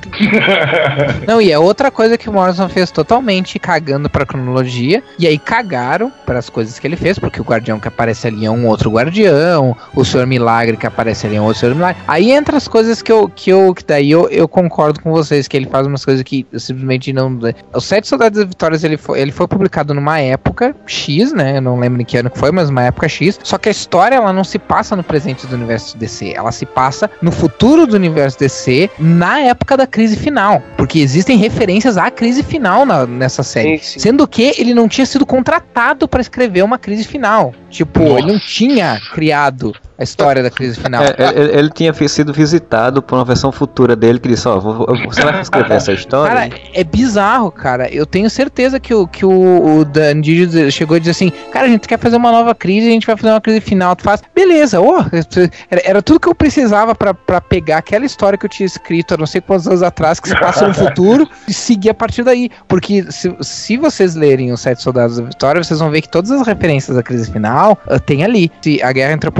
Não, e é outra coisa que o Morrison fez totalmente cagando pra cronologia. E aí cagaram para as coisas que ele fez, porque o guardião que aparece ali é um outro guardião, o Senhor Milagre que aparece ali é um outro Senhor Milagre. Aí entra as coisas que eu, que eu, que daí eu, eu concordo com vocês, que ele faz umas coisas que eu simplesmente não. Os Sete Soldados das Vitórias ele foi, ele foi publicado numa época X, né? Eu não lembro em que ano que foi, mas uma época X. Só que a história ela não se passa no presente do universo DC, ela se passa no futuro do universo DC, na época da crise final. Porque existem referências à crise final na- nessa série. Sim, sim. Sendo que ele não tinha sido contratado para escrever uma crise final. Tipo, ele não tinha criado a história da crise final. É, ele, ele tinha sido visitado por uma versão futura dele que disse, ó, vou- vou- você vai escrever essa história? Cara, é bizarro, cara. Eu tenho certeza que o, que o, o Dan Didio chegou e disse assim: Cara, a gente quer fazer uma nova crise, a gente vai fazer uma crise final. Tu faz, beleza, ô, era, era tudo que eu precisava pra, pra pegar aquela história que eu tinha escrito há não sei quantos anos atrás, que se passa no futuro, e seguir a partir daí. Porque se, se vocês lerem os Sete Soldados da Vitória, vocês vão ver que todas as referências da crise final ah, tem ali. Se a Guerra entre o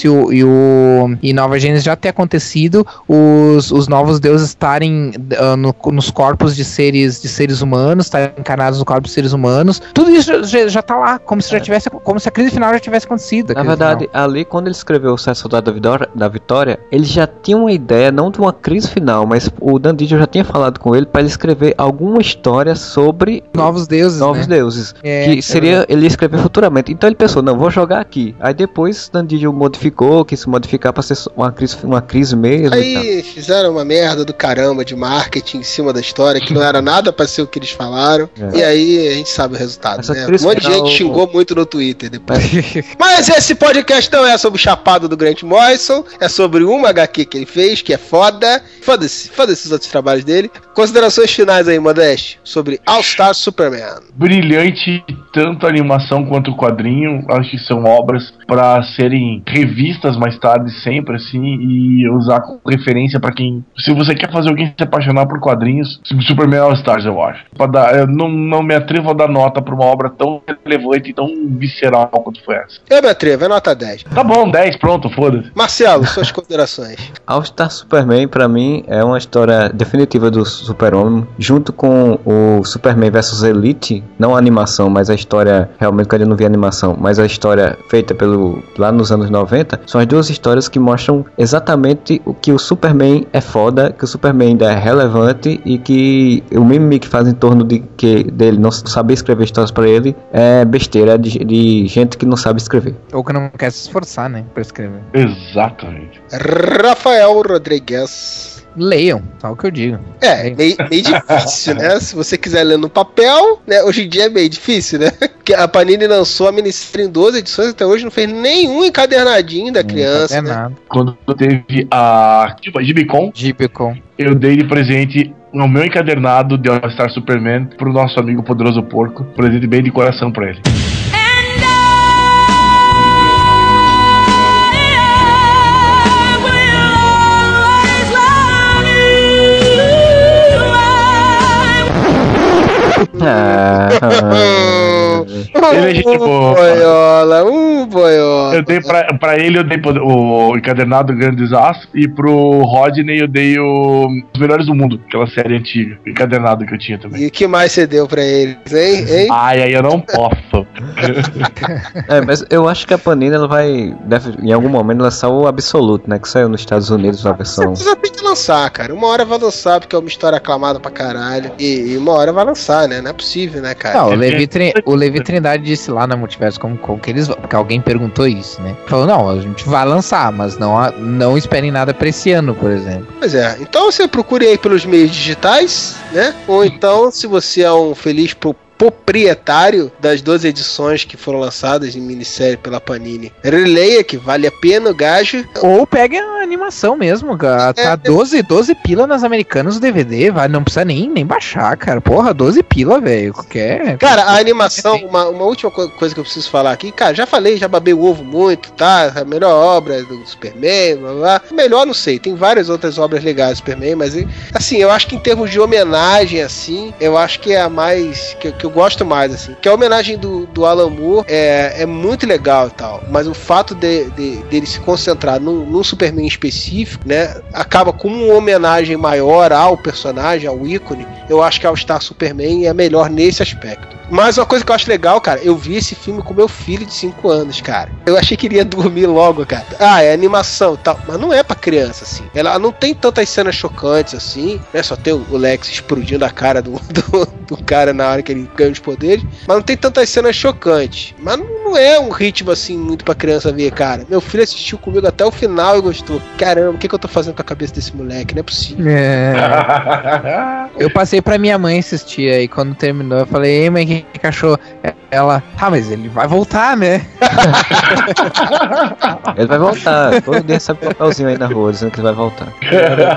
Apocalipse e, o, e, o, e Nova Gênesis já ter acontecido, os, os novos deuses estarem ah, no- nos corpos de seres de seres humanos, estarem encarnados no corpo de seres humanos. Tudo isso já, já tá lá, como se já tivesse, como se a crise final já tivesse acontecido. Na verdade, final. ali quando ele escreveu o Soldados da Vitória, ele já tinha uma ideia, não de uma crise final, mas o Dan Didio já tinha falado com ele para ele escrever alguma história sobre novos deuses, novos né? deuses, É, que é seria ele ia escrever futuramente. Então ele pensou, não, vou jogar aqui. Aí depois Dan Didio modificou, quis modificar para ser uma crise, uma crise mesmo. Aí fizeram uma merda do caramba de marketing em cima da história, que não era nada pra ser o que eles falaram. É. E aí a gente sabe o resultado, Essa né? Um monte de gente xingou muito no Twitter depois. Mas esse podcast não é sobre o chapado do Grant Morrison, é sobre uma HQ que ele fez, que é foda. Foda-se, foda-se os outros trabalhos dele. Considerações finais aí, Modeste, sobre All Star Superman. Brilhante, tanto a animação quanto o quadrinho. Acho que são obras para serem revistas mais tarde, sempre assim, e usar como referência para quem. Se você quer fazer alguém se apaixonar por quadrinhos, Superman All Stars, eu acho. Pra dar, eu não, não me atrevo a dar nota pra uma obra tão relevante e tão visceral quanto foi essa. Eu me atrevo, é nota 10. Tá bom, 10, pronto, foda-se. Marcelo, suas considerações. All Star Superman, pra mim, é uma história definitiva do Super-Homem, junto com o Superman vs Elite, não a animação, mas a história, realmente que eu não vi a animação, mas a história feita pelo lá nos anos 90, são as duas histórias que mostram exatamente o que o Superman é foda, que o Superman ainda é relevante e que o mimimi que faz em torno de que dele não saber escrever histórias pra ele é besteira de, de gente que não sabe escrever. Ou que não quer se esforçar, né, pra escrever. Exatamente. Rafael Rodrigues. Leiam, só o que eu digo. É, meio, meio difícil, né? Se você quiser ler no papel, né? Hoje em dia é meio difícil, né? Porque a Panini lançou a minissérie em 12 edições, até hoje não fez nenhum encadernadinho da criança, É né? nada. Quando teve a tipo, a Gibicon, Gibicon. eu dei de presente o meu encadernado de All Star Superman pro nosso amigo Poderoso Porco. Presente bem de coração pra ele. 啊。Ele é gente boa. Um boiola, um boiola. Eu dei pra, pra ele, eu dei o encadernado Grande Desastre e pro Rodney eu dei o Os Melhores do Mundo, aquela série antiga, encadernado que eu tinha também. E o que mais você deu pra eles, hein? hein? Ai, aí eu não posso. É, mas eu acho que a Panini ela vai, deve, em algum momento, lançar o Absolute, né? Que saiu nos Estados Unidos na versão. Você tem que lançar, cara. Uma hora vai lançar, porque é uma história aclamada pra caralho. E, e uma hora vai lançar, né? Não é possível, né, cara? Não, o Levi, o Levi Trindade disse lá na Multiverso como, como que eles vão. Porque alguém perguntou isso, né? Falou, não, a gente vai lançar, mas não, não esperem nada pra esse ano, por exemplo. Pois é. Então você procure aí pelos meios digitais, né? Ou então, se você é um feliz pro proprietário das duas edições que foram lançadas em minissérie pela Panini. Releia, que vale a pena o gajo. Ou pegue a animação mesmo, cara. Tá 12, 12 pila nas americanas o DVD, vai, não precisa nem, nem baixar, cara. Porra, 12 pila, velho. Qualquer. Cara, a animação, uma, uma última co- coisa que eu preciso falar aqui, cara, já falei, já babei o ovo muito, tá? A melhor obra do Superman, blá blá. Melhor não sei, tem várias outras obras legais do Superman, mas assim, eu acho que em termos de homenagem, assim, eu acho que é a mais. que, que eu gosto mais, assim. Que a homenagem do, do Alan Moore é, é muito legal e tal, mas o fato de, de- dele se concentrar num, num Superman específico, né, acaba com uma homenagem maior ao personagem, ao ícone. Eu acho que All Star Superman é melhor nesse aspecto. Mas uma coisa que eu acho legal, cara, eu vi esse filme com meu filho de 5 anos, cara. Eu achei que iria dormir logo, cara. Ah, é animação e tal. Mas não é pra criança, assim. Ela não tem tantas cenas chocantes assim, né? Só tem o Lex explodindo a cara do, do, do cara na hora que ele ganha os poderes. Mas não tem tantas cenas chocantes. Mas não é um ritmo assim muito pra criança ver, cara. Meu filho assistiu comigo até o final e gostou. Caramba, o que, que eu tô fazendo com a cabeça desse moleque? Não é possível. É. Eu passei pra minha mãe assistir aí quando terminou. Eu falei, ei, mãe, que, que achou? Ela, ah, mas ele vai voltar, né? Ele vai voltar. Todo dia sabe papelzinho aí na rua dizendo que ele vai voltar.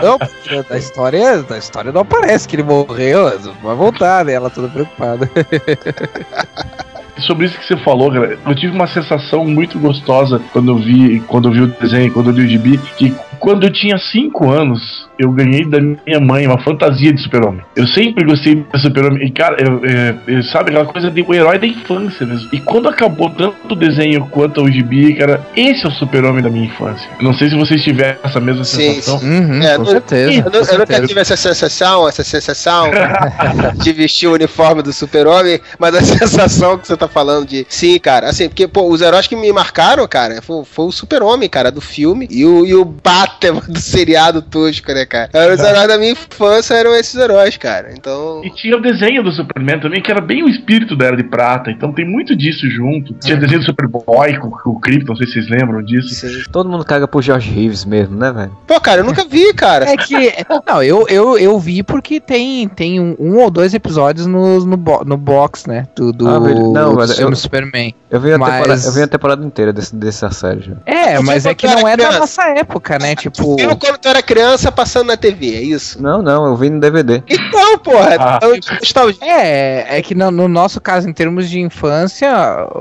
Não, da história, da história não aparece que ele morreu, vai voltar, né? Ela toda preocupada. Sobre isso que você falou, cara, eu tive uma sensação muito gostosa quando eu vi, quando eu vi o desenho, quando eu li o gibi, que quando eu tinha 5 anos, eu ganhei da minha mãe uma fantasia de super-homem. Eu sempre gostei de super-homem. E, cara, eu, é, eu- sabe aquela coisa de um herói da infância mesmo. E quando acabou tanto o desenho quanto o gibi, cara, esse é o super-homem da minha infância. Eu não sei se vocês tiveram essa mesma Sim, sensação. Uhum, É, com certeza. Eu, eu nunca tive essa sensação, essa sensação de vestir o uniforme do super-homem, mas a sensação que você tá falando de. Sim, cara, assim, porque, pô, os heróis que me marcaram, cara, foi, foi o super-homem, cara, do filme, e o, e o Batman do seriado tosco, né, cara? Eram os heróis da minha infância, eram esses heróis, cara. Então. E tinha o desenho do Superman também, que era bem o espírito da Era de Prata, então tem muito disso junto. Tinha desenho do Superboy com, com o Krypton, não sei se vocês lembram disso. Sim. Todo mundo caga pro George Reeves mesmo, né, velho? Pô, cara, eu nunca vi, cara. É que. Não, eu, eu, eu vi porque tem, tem um, um ou dois episódios no, no, bo- no box, né? Do, do, Ah, não, do mas filme eu- Superman. Eu vi a, Mas- temporada, eu vi a temporada inteira desse, dessa série já. É, mas é que quando não era é da nossa época, né? Tipo. Viu quando tu era criança passando na TV, é isso? Não, não, eu vi no DVD. Então, porra, Ah. então, nostalgia. É, é que no, no nosso caso, em termos de infância,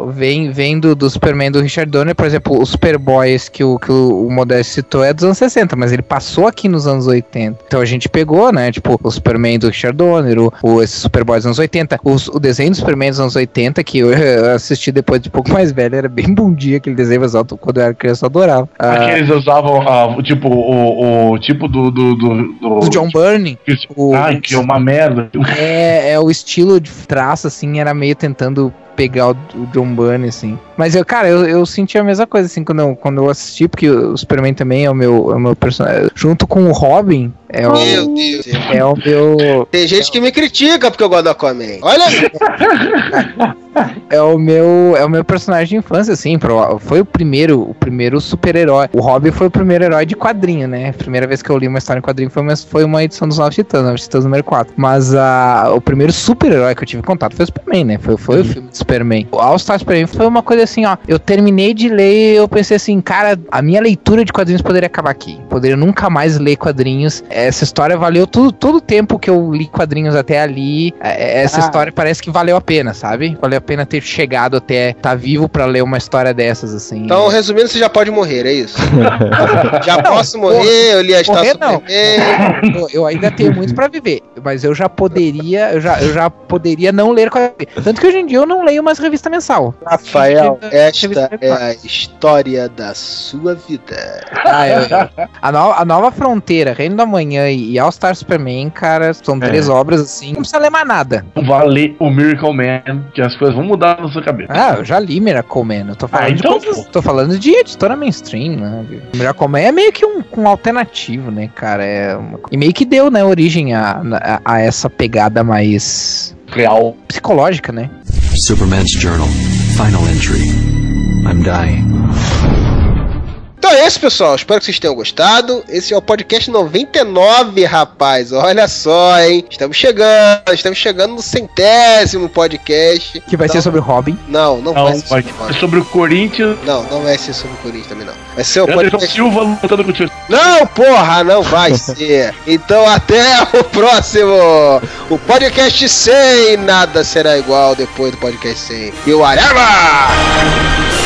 vem, vem do, do Superman do Richard Donner, por exemplo, o Superboys que o, que o, o Modesto citou é dos anos 60, mas ele passou aqui nos anos 80. Então a gente pegou, né, tipo, o Superman do Richard Donner, o, o esse Superboy dos anos 80, os- o desenho do Superman dos anos 80, que eu eh, assisti depois de um pouco mais velho, era bem bom dia aquele desenho, mas eu, quando eu era criança eu adorava. Ah, Aqueles usavam ah, tipo o, o tipo do do, do, do- o John Byrne, o- Ai, que é uma merda. É, é o estilo de traço, assim, era meio tentando pegar o, o John Byrne, assim. Mas eu, cara, eu, eu senti a mesma coisa, assim, quando eu, quando eu assisti, porque o Superman também é o meu, é o meu personagem. Junto com o Robin, é o, Meu Deus. é o meu. Tem gente que me critica porque eu gosto do Aquaman. Olha, É o meu. É o meu personagem de infância, assim. pro- Foi o primeiro, o primeiro super-herói. O Robin foi o primeiro herói de quadrinho, né? A primeira vez que eu li uma história em quadrinho foi uma, foi uma edição dos Novos Titãs, Novos Titãs número 4. Mas a, o primeiro super-herói que eu tive contato foi o Superman, né? Foi, foi o filme do Superman. O All Star Superman foi uma coisa assim, ó. Eu terminei de ler eu pensei assim, cara, a minha leitura de quadrinhos poderia acabar aqui. Poderia nunca mais ler quadrinhos. Essa história valeu tudo, todo o tempo que eu li quadrinhos até ali. É, Essa Ah. história parece que valeu a pena, sabe? Valeu a pena ter chegado até estar tá vivo pra ler uma história dessas, assim. então resumindo, você já pode morrer, é isso? já posso morrer, eu li a história morrer não. Superman. eu, eu ainda tenho muito pra viver, mas eu já poderia, eu já, eu já poderia não ler quadrinhos. Tanto que hoje em dia eu não leio mais revista mensal. Rafael, esta é a história da sua vida. Ah, eu- eu- a, no- a Nova Fronteira, Reino da Manhã e All Star Superman, cara, são É. três obras assim. Não precisa ler mais nada. Vale o Miracle Man, que as coisas vão mudar na sua cabeça. Ah, eu já li Miracle Man. Eu tô falando, Ah, então, de, coisas- tô falando de editora mainstream, né? Miracle Man é meio que um, um alternativo, né, cara? É uma E meio que deu, né, origem a, a, a essa pegada mais Real. psicológica, né? Superman's journal. Final entry. I'm dying. Então é isso, pessoal. Espero que vocês tenham gostado. Esse é o podcast 99, rapaz. Olha só, hein? Estamos chegando, estamos chegando no centésimo podcast. Que vai então... ser sobre o Robin. Não, não, não vai ser sobre, vai sobre o Corinthians. Não, não vai ser sobre o Corinthians também, não. Vai ser o Anderson podcast... Silva lutando com o Chelsea. Não, porra, não vai ser. Então até o próximo. O podcast 100. Nada será igual depois do podcast 100. E o Arama!